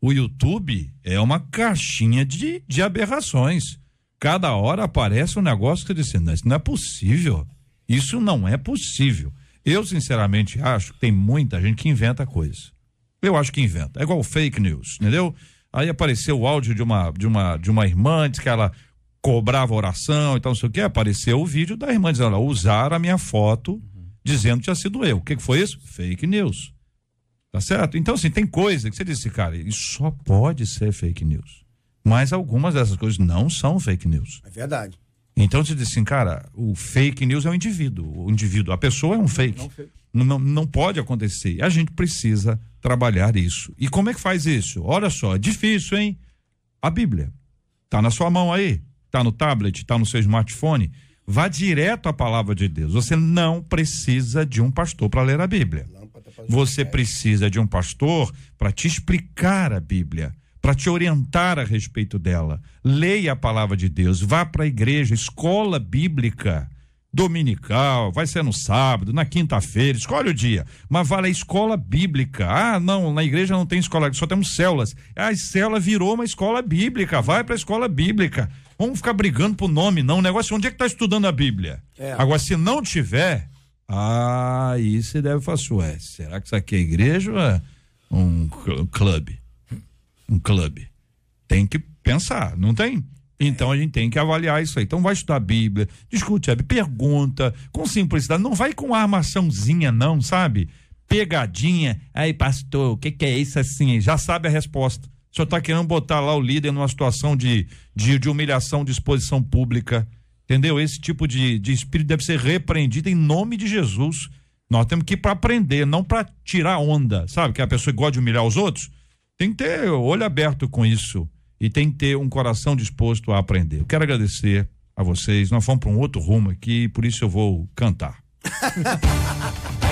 O YouTube é uma caixinha de, de aberrações. Cada hora aparece um negócio que você diz, "Não, isso não é possível. Isso não é possível. Eu, sinceramente, acho que tem muita gente que inventa coisas. Eu acho que inventa. É igual fake news, entendeu? Aí apareceu o áudio de uma, de uma, de uma irmã, diz que ela cobrava oração e tal, não sei o que. Apareceu o vídeo da irmã dizendo, usaram a minha foto dizendo que tinha sido eu. O que, que foi isso? Fake news. Tá certo? Então, assim, tem coisa que você disse, cara, isso só pode ser fake news. Mas algumas dessas coisas não são fake news. É verdade. Então você diz assim, cara, o fake news é o indivíduo. O indivíduo, a pessoa é um fake. Não, não, não pode acontecer. A gente precisa trabalhar isso. E como é que faz isso? Olha só, é difícil, hein? A Bíblia. Tá na sua mão aí, tá no tablet, tá no seu smartphone. Vá direto à palavra de Deus. Você não precisa de um pastor para ler a Bíblia. Você precisa de um pastor para te explicar a Bíblia, para te orientar a respeito dela. Leia a palavra de Deus, vá para a igreja, escola bíblica dominical, vai ser no sábado, na quinta-feira, escolhe o dia, mas vá à escola bíblica. Ah, não, na igreja não tem escola, só temos células. Ah, a célula virou uma escola bíblica, vai para a escola bíblica. Vamos ficar brigando por nome, não. O negócio é onde é que está estudando a Bíblia. É. Agora, se não tiver, ah, aí você deve falar assim, ué, será que isso aqui é igreja ou é um cl- clube? Um clube. Tem que pensar, não tem? Então a gente tem que avaliar isso aí. Então vai estudar a Bíblia, discute a Bíblia, pergunta, com simplicidade. Não vai com armaçãozinha, não, sabe? Pegadinha. Aí, pastor, o que, que é isso assim? Já sabe a resposta. O senhor está querendo botar lá o líder numa situação de, de, de humilhação, de exposição pública. Entendeu? Esse tipo de, de espírito deve ser repreendido em nome de Jesus. Nós temos que ir para aprender, não para tirar onda. Sabe que a pessoa gosta de humilhar os outros? Tem que ter olho aberto com isso e tem que ter um coração disposto a aprender. Eu quero agradecer a vocês. Nós fomos para um outro rumo aqui, por isso eu vou cantar.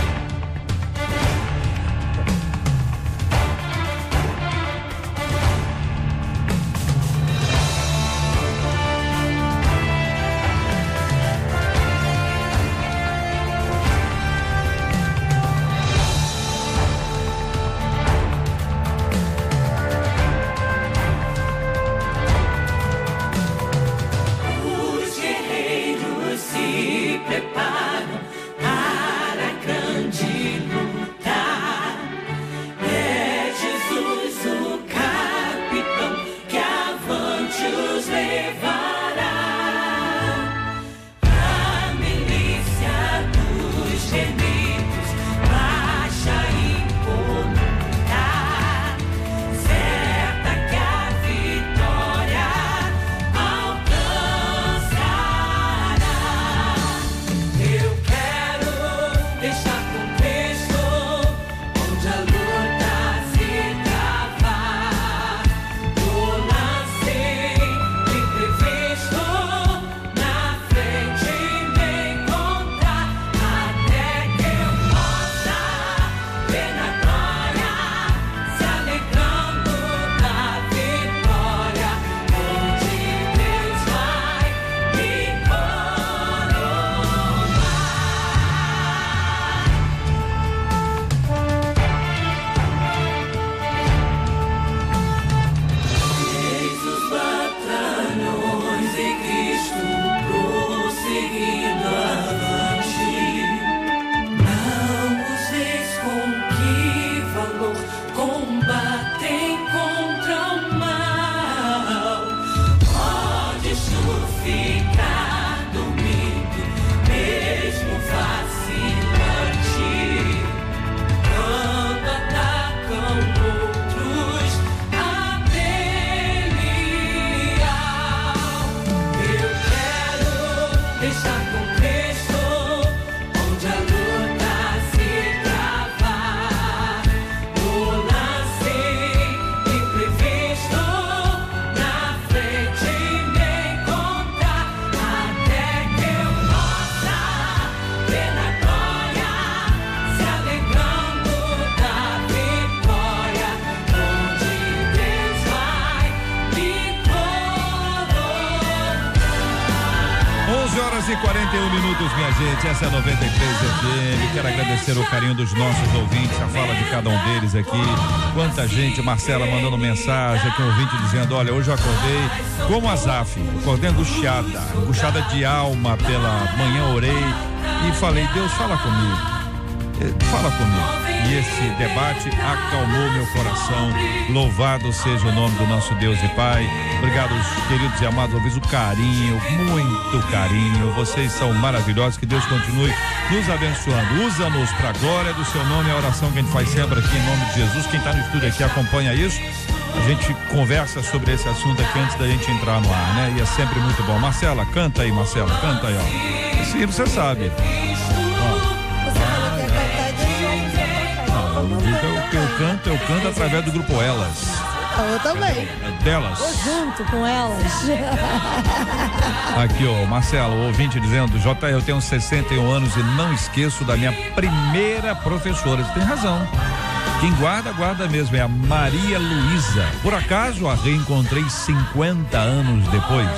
dos nossos ouvintes, a fala de cada um deles aqui. Quanta gente, Marcela mandando mensagem aqui, um ouvinte dizendo: Olha, hoje eu acordei como Azaf, acordei angustiada, angustiada de alma pela manhã, orei e falei: Deus, fala comigo. Fala comigo e esse debate acalmou meu coração. Louvado seja o nome do nosso Deus e Pai. Obrigado, queridos e amados ouvintes, o carinho, muito carinho. Vocês são maravilhosos. Que Deus continue nos abençoando. Usa-nos para a glória do seu nome, a oração que a gente faz sempre aqui em nome de Jesus. Quem está no estúdio aqui acompanha isso. A gente conversa sobre esse assunto aqui antes da gente entrar no ar, né? E é sempre muito bom. Marcela, canta aí, Marcela, canta aí, ó. Hino você sabe. Eu canto, eu canto através do grupo Elas. Eu também. Delas. Tô junto com elas. Aqui, ó, Marcelo, ouvinte dizendo, J, eu tenho 61 anos e não esqueço da minha primeira professora. Você tem razão. Quem guarda, guarda mesmo. É a Maria Luísa. Por acaso a reencontrei 50 anos depois.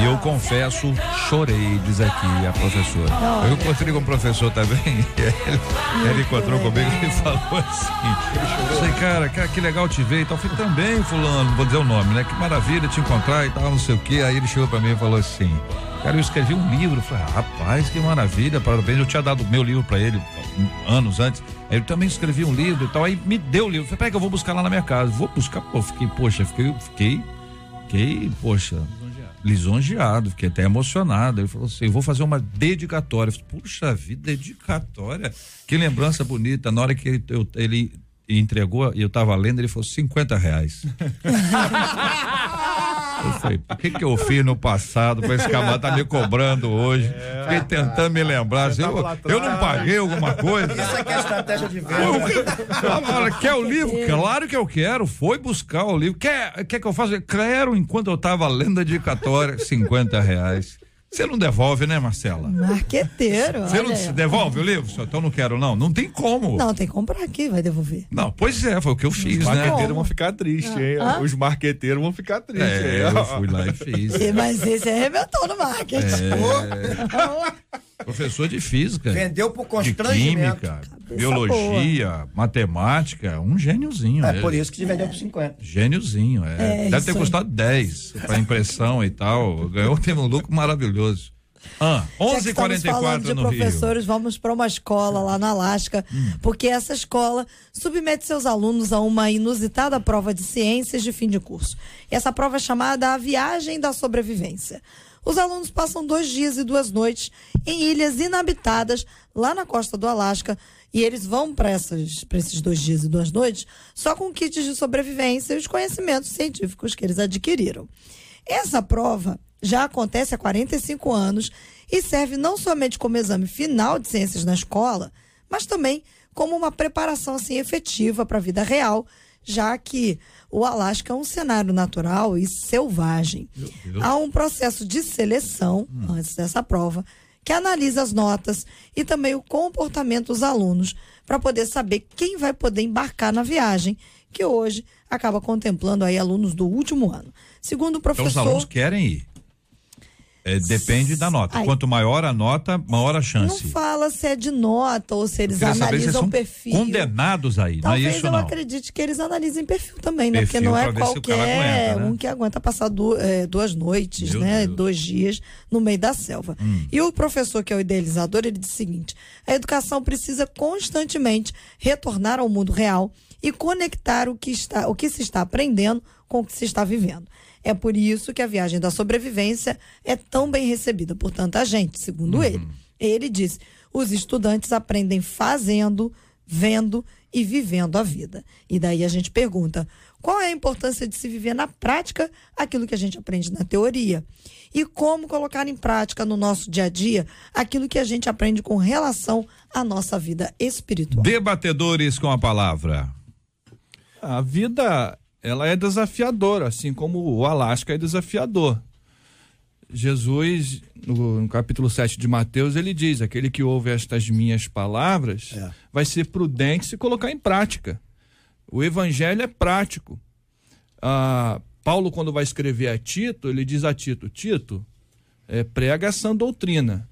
E eu confesso, chorei, diz aqui a professora. Eu encontrei com o professor também. Ele, ele encontrou comigo e falou assim: Sei, cara, cara, que legal te ver e tal. Eu falei, também, fulano, vou dizer o nome, né? Que maravilha te encontrar e tal, não sei o quê. Aí ele chegou pra mim e falou assim. Cara, eu escrevi um livro. Falei, rapaz, que maravilha, parabéns. Eu tinha dado meu livro para ele anos antes. Ele também escrevia um livro e tal. Aí me deu o livro. Falei, peraí que eu vou buscar lá na minha casa. Vou buscar, pô, fiquei, poxa, fiquei, fiquei, fiquei, poxa, lisonjeado, fiquei até emocionado. Ele falou assim: eu vou fazer uma dedicatória. Eu falei, Puxa vida, dedicatória. Que lembrança bonita. Na hora que ele, eu, ele entregou e eu estava lendo, ele falou: 50 reais. Eu falei, por que que eu fiz no passado para esse camarada tá me cobrando hoje? É, Fiquei tentando me lembrar. Assim, eu, eu, não paguei alguma coisa? Isso aqui é estratégia de venda. quer o livro? Claro que eu quero. Foi buscar o livro. Quer, quer que eu faça? Quero, enquanto eu estava lendo a dedicatória, 50 reais. Você não devolve, né, Marcela? Marqueteiro. Você não devolve o livro? Então não quero, não. Não tem como. Não, tem que comprar aqui, vai devolver. Não, pois é, foi o que eu fiz, Os né? marqueteiros vão ficar tristes, hein? Ah. Os marqueteiros vão ficar tristes. É, eu fui lá e fiz. Mas esse arrebentou no marketing. É. Professor de física. Vendeu por constrangimento. De química, biologia, boa. matemática, um gêniozinho. É ele. por isso que te vendeu por 50. Gêniozinho, é. é Deve ter custado 10 para impressão e tal. Ganhou, teve um lucro maravilhoso. Ah, 11h44 de no professores, Rio. vamos para uma escola lá no Alasca, hum. porque essa escola submete seus alunos a uma inusitada prova de ciências de fim de curso. Essa prova é chamada a Viagem da Sobrevivência. Os alunos passam dois dias e duas noites em ilhas inabitadas lá na costa do Alasca e eles vão para esses dois dias e duas noites só com kits de sobrevivência e os conhecimentos científicos que eles adquiriram. Essa prova já acontece há 45 anos e serve não somente como exame final de ciências na escola, mas também como uma preparação assim efetiva para a vida real, já que o Alasca é um cenário natural e selvagem. Há um processo de seleção hum. antes dessa prova que analisa as notas e também o comportamento dos alunos para poder saber quem vai poder embarcar na viagem, que hoje acaba contemplando aí alunos do último ano. Segundo o professor. Então os alunos querem ir. É, depende da nota. Ai, Quanto maior a nota, maior a chance. Não fala se é de nota ou se eles analisam o perfil. Condenados aí, Talvez não é isso eu não. acredite que eles analisem perfil também, né? Perfil Porque não é qualquer aguenta, né? um que aguenta passar du é, duas noites, Meu né? Deus. Dois dias no meio da selva. Hum. E o professor, que é o idealizador, ele diz o seguinte: a educação precisa constantemente retornar ao mundo real e conectar o que, está, o que se está aprendendo com o que se está vivendo. É por isso que a viagem da sobrevivência é tão bem recebida por tanta gente, segundo uhum. ele. Ele diz: os estudantes aprendem fazendo, vendo e vivendo a vida. E daí a gente pergunta: qual é a importância de se viver na prática aquilo que a gente aprende na teoria? E como colocar em prática no nosso dia a dia aquilo que a gente aprende com relação à nossa vida espiritual? Debatedores com a palavra. A vida ela é desafiadora, assim como o Alasca é desafiador. Jesus, no, no, capítulo 7 de Mateus, ele diz: aquele que ouve estas minhas palavras é. vai ser prudente se colocar em prática. O evangelho é prático. Ah, Paulo, quando vai escrever a Tito, ele diz a Tito: Tito, é, prega essa doutrina.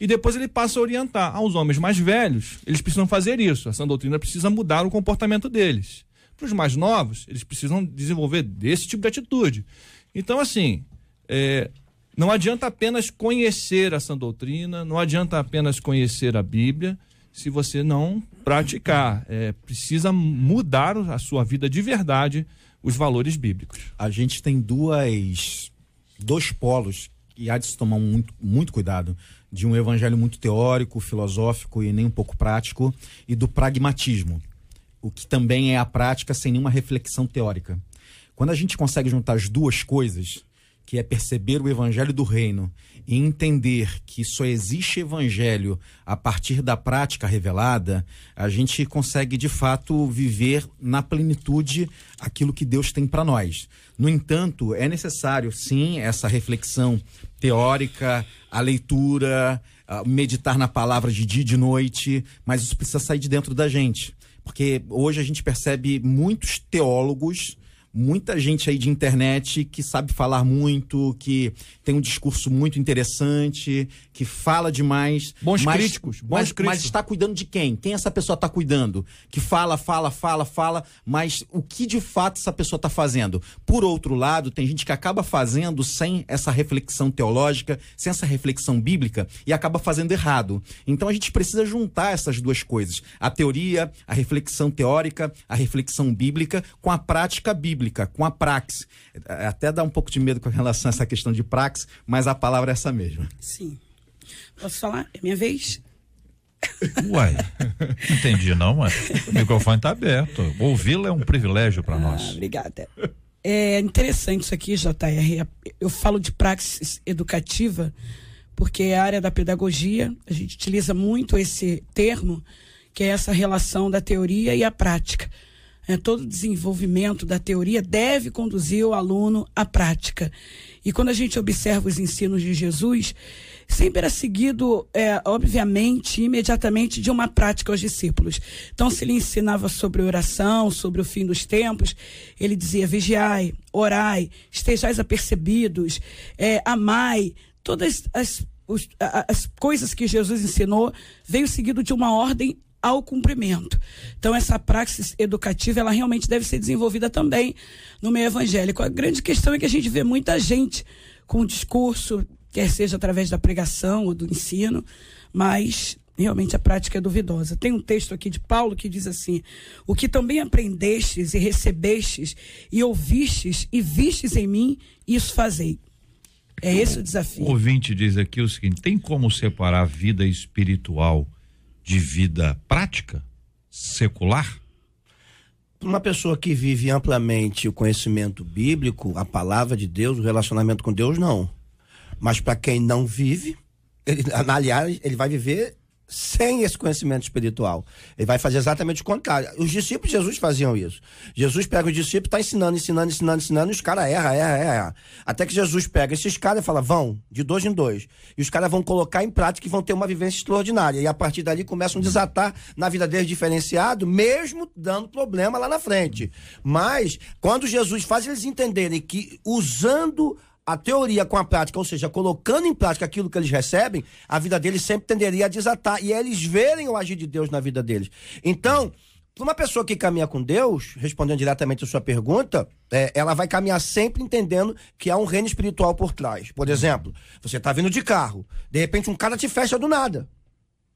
E depois ele passa a orientar aos homens mais velhos, eles precisam fazer isso. Essa doutrina precisa mudar o comportamento deles. Para os mais novos, eles precisam desenvolver desse tipo de atitude. Então, assim, é, não adianta apenas conhecer essa doutrina, não adianta apenas conhecer a Bíblia, se você não praticar. É, precisa mudar a sua vida de verdade, os valores bíblicos. A gente tem duas, dois polos e há de se tomar muito, muito cuidado de um evangelho muito teórico, filosófico e nem um pouco prático, e do pragmatismo o que também é a prática sem nenhuma reflexão teórica. Quando a gente consegue juntar as duas coisas, que é perceber o evangelho do reino e entender que só existe evangelho a partir da prática revelada, a gente consegue de fato viver na plenitude aquilo que Deus tem para nós. No entanto, é necessário sim essa reflexão teórica, a leitura, meditar na palavra de dia e de noite, mas isso precisa sair de dentro da gente. Porque hoje a gente percebe muitos teólogos muita gente aí de internet que sabe falar muito, que tem um discurso muito interessante, que fala demais. Bons mas, críticos, bons mas, críticos. Mas está cuidando de quem? Quem essa pessoa está cuidando? Que fala, fala, fala, fala, mas o que de fato essa pessoa está fazendo? Por outro lado, tem gente que acaba fazendo sem essa reflexão teológica, sem essa reflexão bíblica e acaba fazendo errado. Então a gente precisa juntar essas duas coisas: a teoria, a reflexão teórica, a reflexão bíblica com a prática bíblica bíblica com a praxe. É, até dá um pouco de medo com relação a essa questão de praxe, mas a palavra é essa mesma. Sim. Posso falar? É minha vez? Uai, entendi não, mas o microfone está aberto. Ouvi-la é um privilégio para ah, nós. Obrigada. É interessante isso aqui, JR. Eu falo de praxis educativa porque é a área da pedagogia, a gente utiliza muito esse termo, que é essa relação da teoria e a prática. É, todo desenvolvimento da teoria deve conduzir o aluno à prática. E quando a gente observa os ensinos de Jesus, sempre era seguido, é, obviamente, imediatamente de uma prática aos discípulos. Então, se ele ensinava sobre oração, sobre o fim dos tempos, ele dizia: vigiai, orai, estejais apercebidos, é, amai. Todas as, as coisas que Jesus ensinou veio seguido de uma ordem ao cumprimento. Então essa praxis educativa ela realmente deve ser desenvolvida também no meio evangélico. A grande questão é que a gente vê muita gente com discurso quer seja através da pregação ou do ensino, mas realmente a prática é duvidosa. Tem um texto aqui de Paulo que diz assim: O que também aprendestes e recebestes e ouvistes e vistes em mim, isso fazei. É esse o desafio. O ouvinte diz aqui o seguinte: tem como separar vida espiritual de vida prática, secular? Uma pessoa que vive amplamente o conhecimento bíblico, a palavra de Deus, o relacionamento com Deus, não. Mas para quem não vive, ele, aliás, ele vai viver sem esse conhecimento espiritual. Ele vai fazer exatamente o contrário. Os discípulos de Jesus faziam isso. Jesus pega os discípulos, está ensinando, ensinando, ensinando, ensinando, e os caras erram, erram, erram. Até que Jesus pega esses caras e fala, vão, de dois em dois. E os caras vão colocar em prática e vão ter uma vivência extraordinária. E a partir dali começam a desatar na vida deles diferenciado, mesmo dando problema lá na frente. Mas, quando Jesus faz eles entenderem que usando a teoria com a prática, ou seja, colocando em prática aquilo que eles recebem, a vida deles sempre tenderia a desatar. E eles verem o agir de Deus na vida deles. Então, para uma pessoa que caminha com Deus, respondendo diretamente a sua pergunta, é, ela vai caminhar sempre entendendo que há um reino espiritual por trás. Por exemplo, você está vindo de carro, de repente um cara te fecha do nada.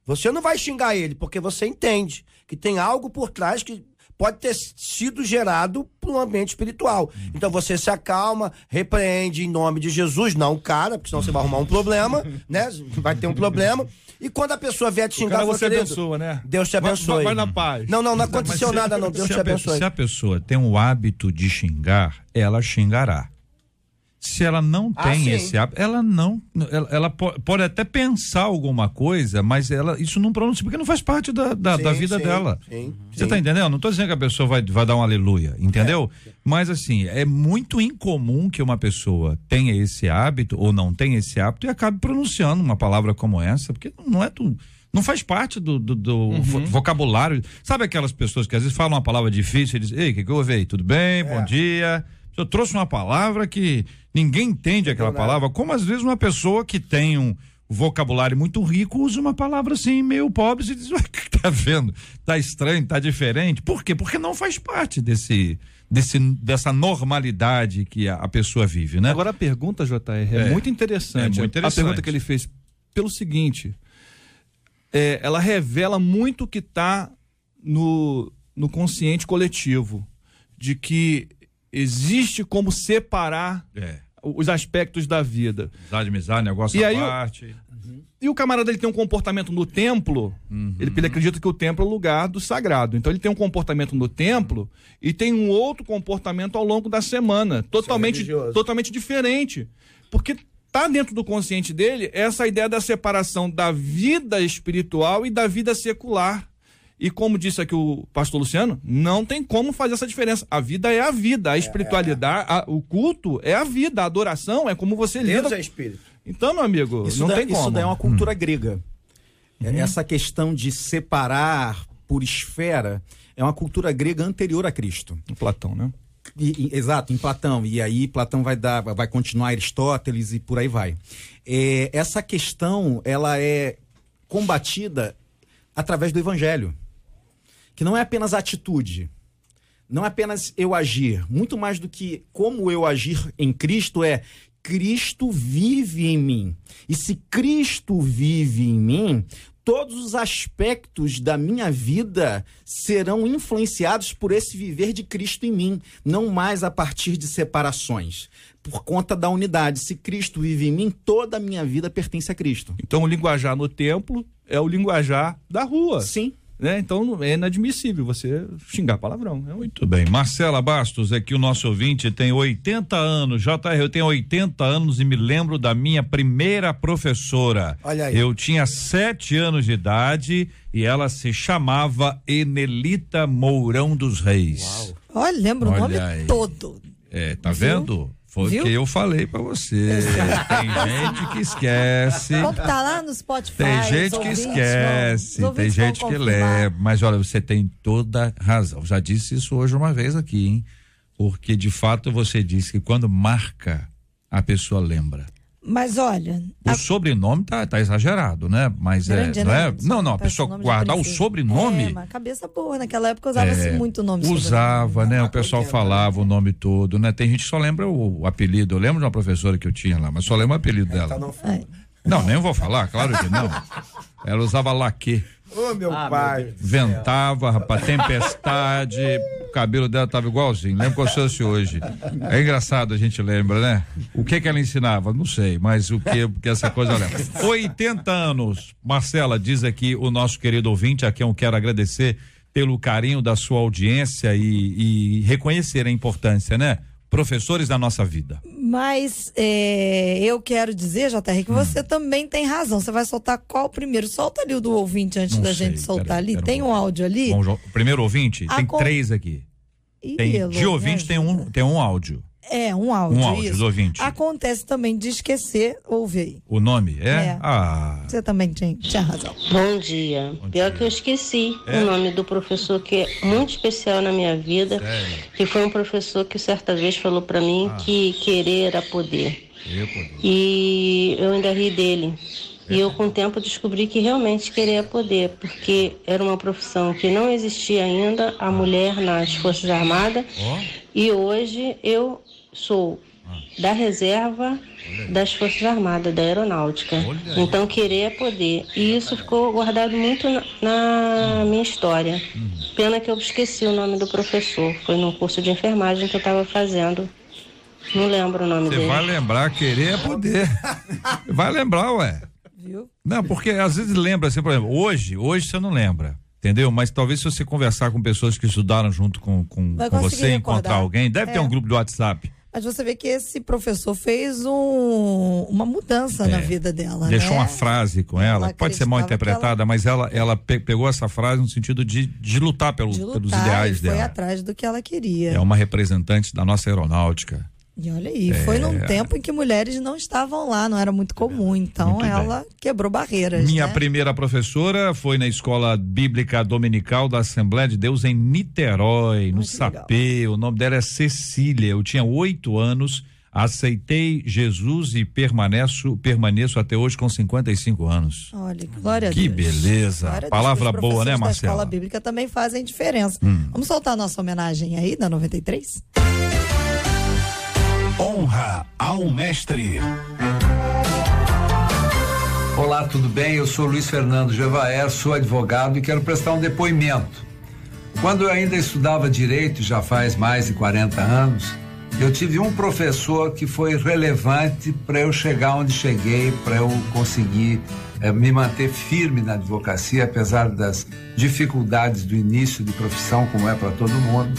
Você não vai xingar ele, porque você entende que tem algo por trás que pode ter sido gerado por um ambiente espiritual. Então você se acalma, repreende em nome de Jesus, não o cara, porque senão você vai arrumar um problema, né? Vai ter um problema. E quando a pessoa vier te xingar, você abençoa, né? Deus te abençoe. Vai, vai na paz. Não, não, não aconteceu nada, não. Deus te abençoe. Se a pessoa tem o hábito de xingar, ela xingará se ela não ah, tem ah, esse hábito, ela não, ela, ela pode, até pensar alguma coisa, mas ela isso não pronuncia porque não faz parte da, da, sim, da vida sim, dela. Sim, Você está entendendo? Não estou dizendo que a pessoa vai, vai dar um aleluia, entendeu? É. Mas assim, é muito incomum que uma pessoa tenha esse hábito ou não tenha esse hábito e acabe pronunciando uma palavra como essa, porque não é tudo não faz parte do, do, do uhum. vocabulário. Sabe aquelas pessoas que às vezes falam uma palavra difícil e dizem, ei, o que, que houve aí? Tudo bem? É. Bom dia. Eu trouxe uma palavra que ninguém entende aquela palavra, como às vezes uma pessoa que tem um vocabulário muito rico usa uma palavra assim meio pobre e diz, ué, que tá vendo? Tá estranho, tá diferente. Por quê? Porque não faz parte desse desse dessa normalidade que a, a pessoa vive, né? Agora a pergunta, JR, é, é muito interessante. É muito interessante. A pergunta que ele fez pelo seguinte, é, ela revela muito o que está no, no consciente coletivo de que existe como separar é. os aspectos da vida. Amizade, amizade, negócio e à aí, parte. Uhum. E o camarada ele tem um comportamento no templo, uhum. ele, ele acredita que o templo é o lugar do sagrado. Então ele tem um comportamento no templo e tem um outro comportamento ao longo da semana, totalmente, é totalmente diferente. Porque tá dentro do consciente dele essa ideia da separação da vida espiritual e da vida secular. E como disse aqui o pastor Luciano, não tem como fazer essa diferença. A vida é a vida, a é, espiritualidade, a, o culto é a vida, a adoração é como você Deus lida. é espírito. Então, meu amigo, isso não da, tem como. Isso daí é uma cultura hum. grega. É, uhum. Essa questão de separar por esfera é uma cultura grega anterior a Cristo. Em Platão, né? E, e, exato, em Platão. E aí Platão vai dar, vai continuar Aristóteles e por aí vai. É, essa questão ela é combatida através do Evangelho que não é apenas atitude, não é apenas eu agir, muito mais do que como eu agir em Cristo é Cristo vive em mim. E se Cristo vive em mim, todos os aspectos da minha vida serão influenciados por esse viver de Cristo em mim, não mais a partir de separações. Por conta da unidade. Se Cristo vive em mim, toda a minha vida pertence a Cristo. Então, o linguajar no templo é o linguajar da rua. Sim. Né? Então é inadmissível você xingar palavrão. Né? Muito bem. Marcela Bastos, é que o nosso ouvinte tem 80 anos. JR, eu tenho 80 anos e me lembro da minha primeira professora. Olha aí. Eu tinha sete anos de idade e ela se chamava Enelita Mourão dos Reis. Olha, lembra o Olha nome aí. todo. É, tá Viu? vendo? Foi o Viu? que eu falei pra você. Tem gente que esquece. Como tá lá no Spotify? Tem gente que vão- esquece, tem gente que leva, mas olha, você tem toda razão. Já disse isso hoje uma vez aqui, hein? Porque de fato você disse que quando marca, a pessoa lembra. Mas olha, O a- sobrenome tá, tá exagerado, né? Mas grande, é, não né? é? Não, não, a pessoa guardar o sobrenome. É, mas cabeça boa. Naquela época usava-se É, muito nome Usava, né? O pessoal falava o nome todo, né? Tem gente que só lembra o, o apelido. Eu lembro de uma professora que eu tinha lá, mas só lembro o apelido dela. Então não. É. Não, nem vou falar, claro que não. Ela usava laque. Ô, meu pai. Ventava, rapaz, tempestade, o cabelo dela tava igualzinho, lembro como se fosse hoje. É engraçado, a gente lembra, né? O que que ela ensinava? Não sei, mas o que, que essa coisa eu lembro. 80 anos, Marcela, diz aqui o nosso querido ouvinte, a quem eu quero agradecer pelo carinho da sua audiência e, e reconhecer a importância, né? Professores da nossa vida. Mas é, eu quero dizer, JR, que Hum. você também tem razão. Você vai soltar qual primeiro? Solta ali o do ouvinte antes Não da sei, gente soltar pera- ali. pera tem um um áudio ali? Bom, primeiro ouvinte, A tem con- três aqui. Ih, Tem, de ouvinte tem um, tem um áudio. É, um áudio. Um áudio isso. do ouvinte. Acontece também de esquecer. Ouve aí. O nome é? É. Ah. Você também tinha, tinha razão. Bom dia. Pior que eu esqueci o nome do professor que é muito especial na minha vida, Sério? que foi um professor que certa vez falou pra mim que querer era poder. Eu, poder. E eu ainda ri dele. E eu com o tempo descobri que realmente querer é poder, porque era uma profissão que não existia ainda a mulher nas Forças Armadas. Ó. E hoje eu sou da reserva das Forças Armadas, da Aeronáutica. Olha aí. Então, querer é poder. E isso ficou guardado muito na, na minha história. Pena que eu esqueci o nome do professor. Foi num curso de enfermagem que eu estava fazendo. Não lembro o nome Você dele. vai lembrar, querer é poder. vai lembrar, ué. Viu? Não, porque às vezes lembra, assim, por exemplo, hoje, hoje você não lembra. Entendeu? Mas talvez se você conversar com pessoas que estudaram junto com, com, com você, encontrar recordar. alguém, deve ter É. um grupo do WhatsApp. Mas você vê que esse professor fez um- uma mudança na É. vida dela. Deixou né? uma frase com ela, Ela pode ser mal interpretada, mas ela, ela pe- pegou essa frase no sentido de, de lutar pelo- de pelos lutar ideais e foi dela. atrás do que ela queria. É uma representante da nossa aeronáutica. E olha aí, foi num tempo em que mulheres não estavam lá, não era muito comum. Então É. Muito bem. ela quebrou barreiras. Minha né? primeira professora foi na escola bíblica dominical da Assembleia de Deus em Niterói, no que legal. Sapê. O nome dela é Cecília. Eu tinha oito anos, aceitei Jesus e permaneço, permaneço até hoje com 55 anos. Olha, glória a Que Deus. beleza. Glória a Deus, Palavra os boa, né, Marcela? Hum. escola bíblica também fazem diferença. Vamos soltar a nossa homenagem aí da 93? Honra ao mestre. Olá, tudo bem? Eu sou Luiz Fernando Jevaer, sou advogado e quero prestar um depoimento. Quando eu ainda estudava direito, já faz mais de 40 anos, eu tive um professor que foi relevante para eu chegar onde cheguei, para eu conseguir eh, me manter firme na advocacia, apesar das dificuldades do início de profissão, como é para todo mundo.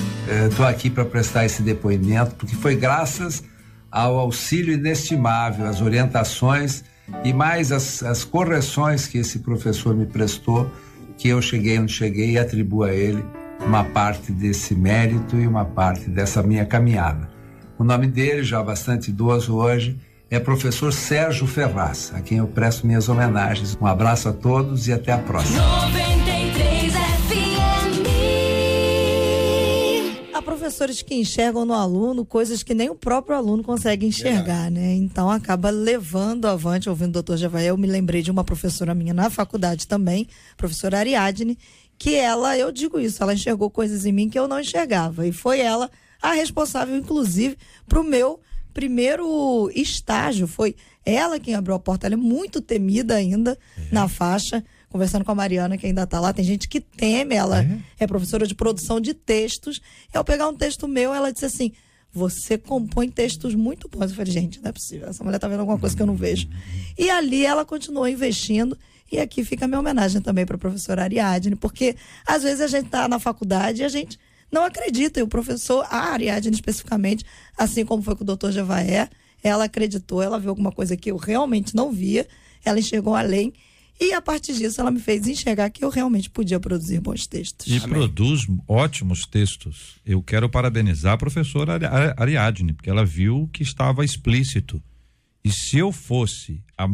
Estou aqui para prestar esse depoimento, porque foi graças ao auxílio inestimável, às orientações e mais as, as correções que esse professor me prestou, que eu cheguei onde cheguei e atribuo a ele uma parte desse mérito e uma parte dessa minha caminhada. O nome dele, já bastante idoso hoje, é professor Sérgio Ferraz, a quem eu presto minhas homenagens. Um abraço a todos e até a próxima. 93 FM. Há professores que enxergam no aluno coisas que nem o próprio aluno consegue enxergar, né? Então acaba levando avante, ouvindo o doutor Javael, eu me lembrei de uma professora minha na faculdade também, professora Ariadne, que ela, eu digo isso, ela enxergou coisas em mim que eu não enxergava. E foi ela a responsável, inclusive, para o meu primeiro estágio. Foi ela quem abriu a porta. Ela é muito temida ainda na faixa. conversando com a Mariana, que ainda tá lá. Tem gente que teme, ela é, professora de produção de textos. Eu pegar um texto meu, ela disse assim: Você compõe textos muito bons. Eu falei, gente, não é possível. Essa mulher tá vendo alguma coisa que eu não vejo. E ali ela continuou investindo. E aqui fica a minha homenagem também para a professora Ariadne, porque às vezes a gente está na faculdade e a gente não acredita. E o professor, a Ariadne especificamente, assim como foi com o doutor Javaé, ela acreditou, ela viu alguma coisa que eu realmente não via, ela enxergou além. E a partir disso, ela me fez enxergar que eu realmente podia produzir bons textos. E produz ótimos textos. Eu quero parabenizar a professora Ari- Ari- Ariadne, porque ela viu que estava explícito. E se eu fosse a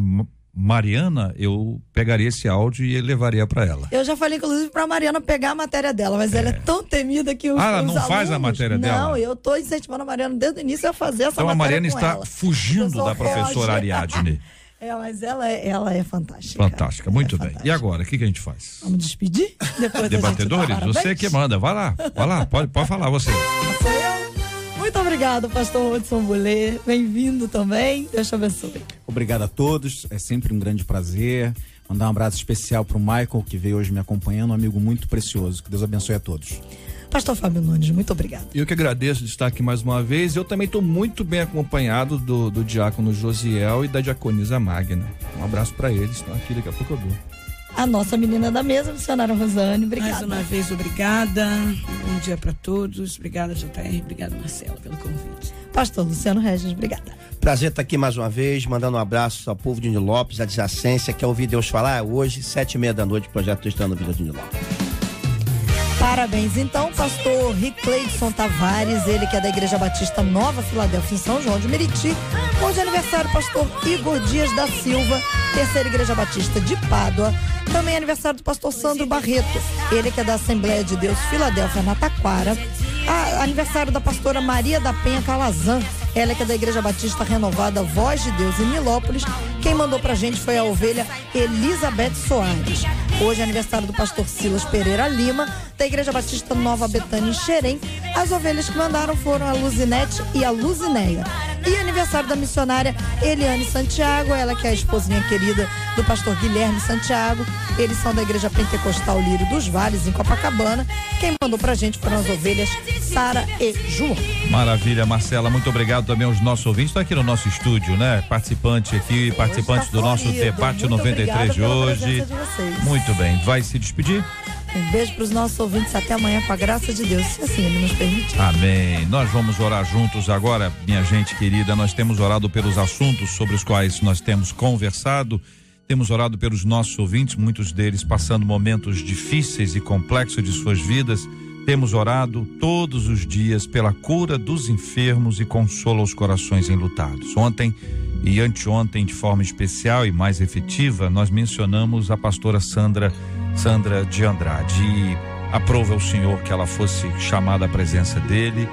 Mariana, eu pegaria esse áudio e levaria para ela. Eu já falei, inclusive, para Mariana pegar a matéria dela, mas ela é tão temida que os, Ah, ela os não faz a alunos- matéria não, dela? Não, eu tô incentivando a Mariana desde o início a fazer essa Então a matéria Mariana com está ela. fugindo da professora foge. Ariadne. É, mas ela é, ela é fantástica. Fantástica, muito bem. E agora, o que, que a gente faz? Vamos despedir? Depois Debatedores, você que manda, vai lá, vai lá, pode, pode falar você. Eu. Muito obrigado, pastor Hudson Boulet. Bem-vindo também. Deus te abençoe. Obrigado a todos, é sempre um grande prazer. Mandar um abraço especial para o Michael, que veio hoje me acompanhando, um amigo muito precioso. Que Deus abençoe a todos. Pastor Fábio Nunes, muito obrigado. Eu que agradeço de estar aqui mais uma vez. Eu também estou muito bem acompanhado do, do diácono Josiel e da diaconisa Magna. Um abraço para eles, estão aqui, daqui a pouco eu dou. A nossa menina da mesa, missionária Rosane, obrigada. Mais uma vez, obrigada. Bom dia para todos. Obrigada, JR. Obrigada, Marcela, pelo convite. Pastor Luciano Regis, obrigada. Prazer estar aqui mais uma vez, mandando um abraço ao povo de Nilo Lopes, adjacência, quer ouvir Deus falar? É Hoje, sete e meia da noite, projeto Testando a Vida de Nilo Lopes. Parabéns, então, pastor Ricleidson Tavares, ele que é da Igreja Batista Nova Filadélfia, em São João de Meriti. Hoje é aniversário, pastor Igor Dias da Silva, terceira Igreja Batista de Pádua. Também é aniversário do pastor Sandro Barreto, ele que é da Assembleia de Deus Filadélfia, na Taquara. Ah, aniversário da pastora Maria da Penha Calazan, ela que é da Igreja Batista Renovada Voz de Deus em Nilópolis. Quem mandou pra gente foi a ovelha Elizabeth Soares. Hoje é aniversário do pastor Silas Pereira Lima, da Igreja Batista Nova Betânia em Xerém. As ovelhas que mandaram foram a Luzinete e a Luzineia. E aniversário da missionária Eliane Santiago, ela que é a esposinha querida do pastor Guilherme Santiago. Eles são da Igreja Pentecostal Lírio dos Vales, em Copacabana. Quem mandou pra gente foram as ovelhas Sara e João. Maravilha, Marcela, muito obrigado também aos nossos ouvintes. Está aqui no nosso estúdio, né? Participante aqui, participantes do nosso debate Muito 93 de hoje. de. Muito bem, vai se despedir? Um beijo para os nossos ouvintes. Até amanhã, com a graça de Deus, se assim Ele nos permitir. Amém. Nós vamos orar juntos agora, minha gente querida. Nós temos orado pelos assuntos sobre os quais nós temos conversado. Temos orado pelos nossos ouvintes, muitos deles passando momentos difíceis e complexos de suas vidas. Temos orado todos os dias pela cura dos enfermos e consolo aos corações enlutados. Ontem e anteontem, de forma especial e mais efetiva, nós mencionamos a pastora Sandra, Sandra de Andrade. E aprova o Senhor que ela fosse chamada à presença dele.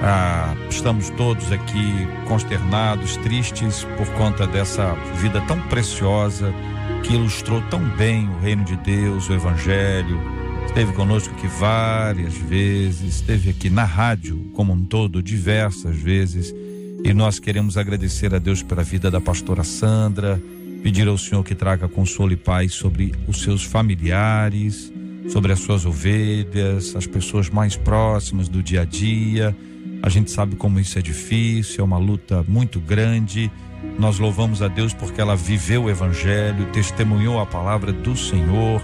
Ah, estamos todos aqui consternados, tristes por conta dessa vida tão preciosa que ilustrou tão bem o reino de Deus, o Evangelho. Esteve conosco aqui várias vezes, esteve aqui na rádio como um todo diversas vezes. E nós queremos agradecer a Deus pela vida da pastora Sandra, pedir ao Senhor que traga consolo e paz sobre os seus familiares, sobre as suas ovelhas, as pessoas mais próximas do dia a dia. A gente sabe como isso é difícil, é uma luta muito grande. Nós louvamos a Deus porque ela viveu o evangelho, testemunhou a palavra do Senhor,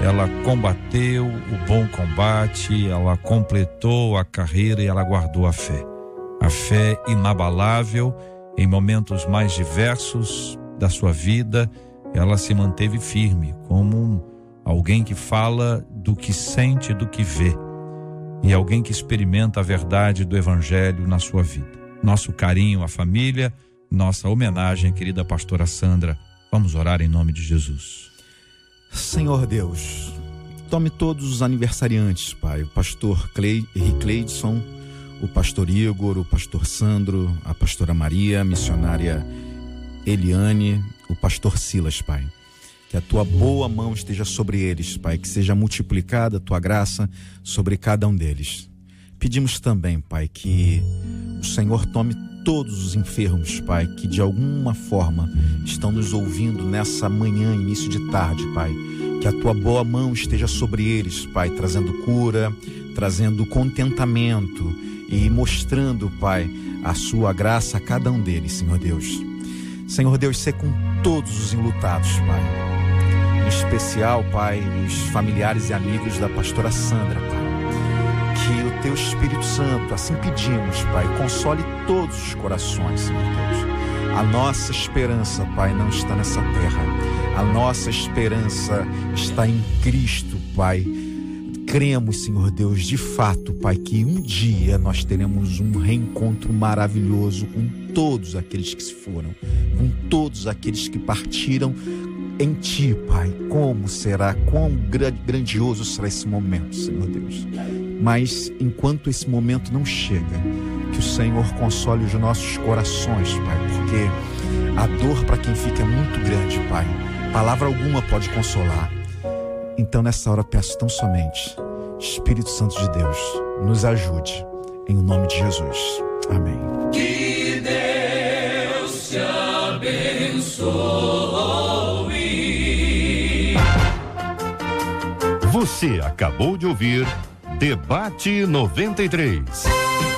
ela combateu o bom combate, ela completou a carreira e ela guardou a fé. A fé inabalável em momentos mais diversos da sua vida, ela se manteve firme como um, alguém que fala do que sente, do que vê e alguém que experimenta a verdade do Evangelho na sua vida. Nosso carinho à família, nossa homenagem querida pastora Sandra. Vamos orar em nome de Jesus. Senhor Deus, tome todos os aniversariantes, Pai. O pastor Clay, Henrique Cleidson, o pastor Igor, o pastor Sandro, a pastora Maria, a missionária Eliane, o pastor Silas, Pai. Que a tua boa mão esteja sobre eles, Pai. Que seja multiplicada a tua graça sobre cada um deles. Pedimos também, Pai, que o Senhor tome todos os enfermos, Pai, que de alguma forma estão nos ouvindo nessa manhã, início de tarde, Pai. Que a tua boa mão esteja sobre eles, Pai, trazendo cura, trazendo contentamento e mostrando, Pai, a sua graça a cada um deles, Senhor Deus. Senhor Deus, ser com todos os enlutados, Pai. Em especial, Pai, os familiares e amigos da pastora Sandra, Pai. Que o teu Espírito Santo, assim pedimos, Pai, console todos os corações, Senhor Deus. A nossa esperança, Pai, não está nessa terra. A nossa esperança está em Cristo, Pai. Cremos, Senhor Deus, de fato, Pai, que um dia nós teremos um reencontro maravilhoso com todos aqueles que se foram, com todos aqueles que partiram em Ti, Pai. Como será, quão gra- grandioso será esse momento, Senhor Deus. Mas enquanto esse momento não chega, que o Senhor console os nossos corações, Pai, porque a dor para quem fica é muito grande, Pai. Palavra alguma pode consolar. Então, nessa hora, peço tão somente, Espírito Santo de Deus, nos ajude. Em o nome de Jesus. Amém. Que Deus te abençoe. Você acabou de ouvir Debate 93.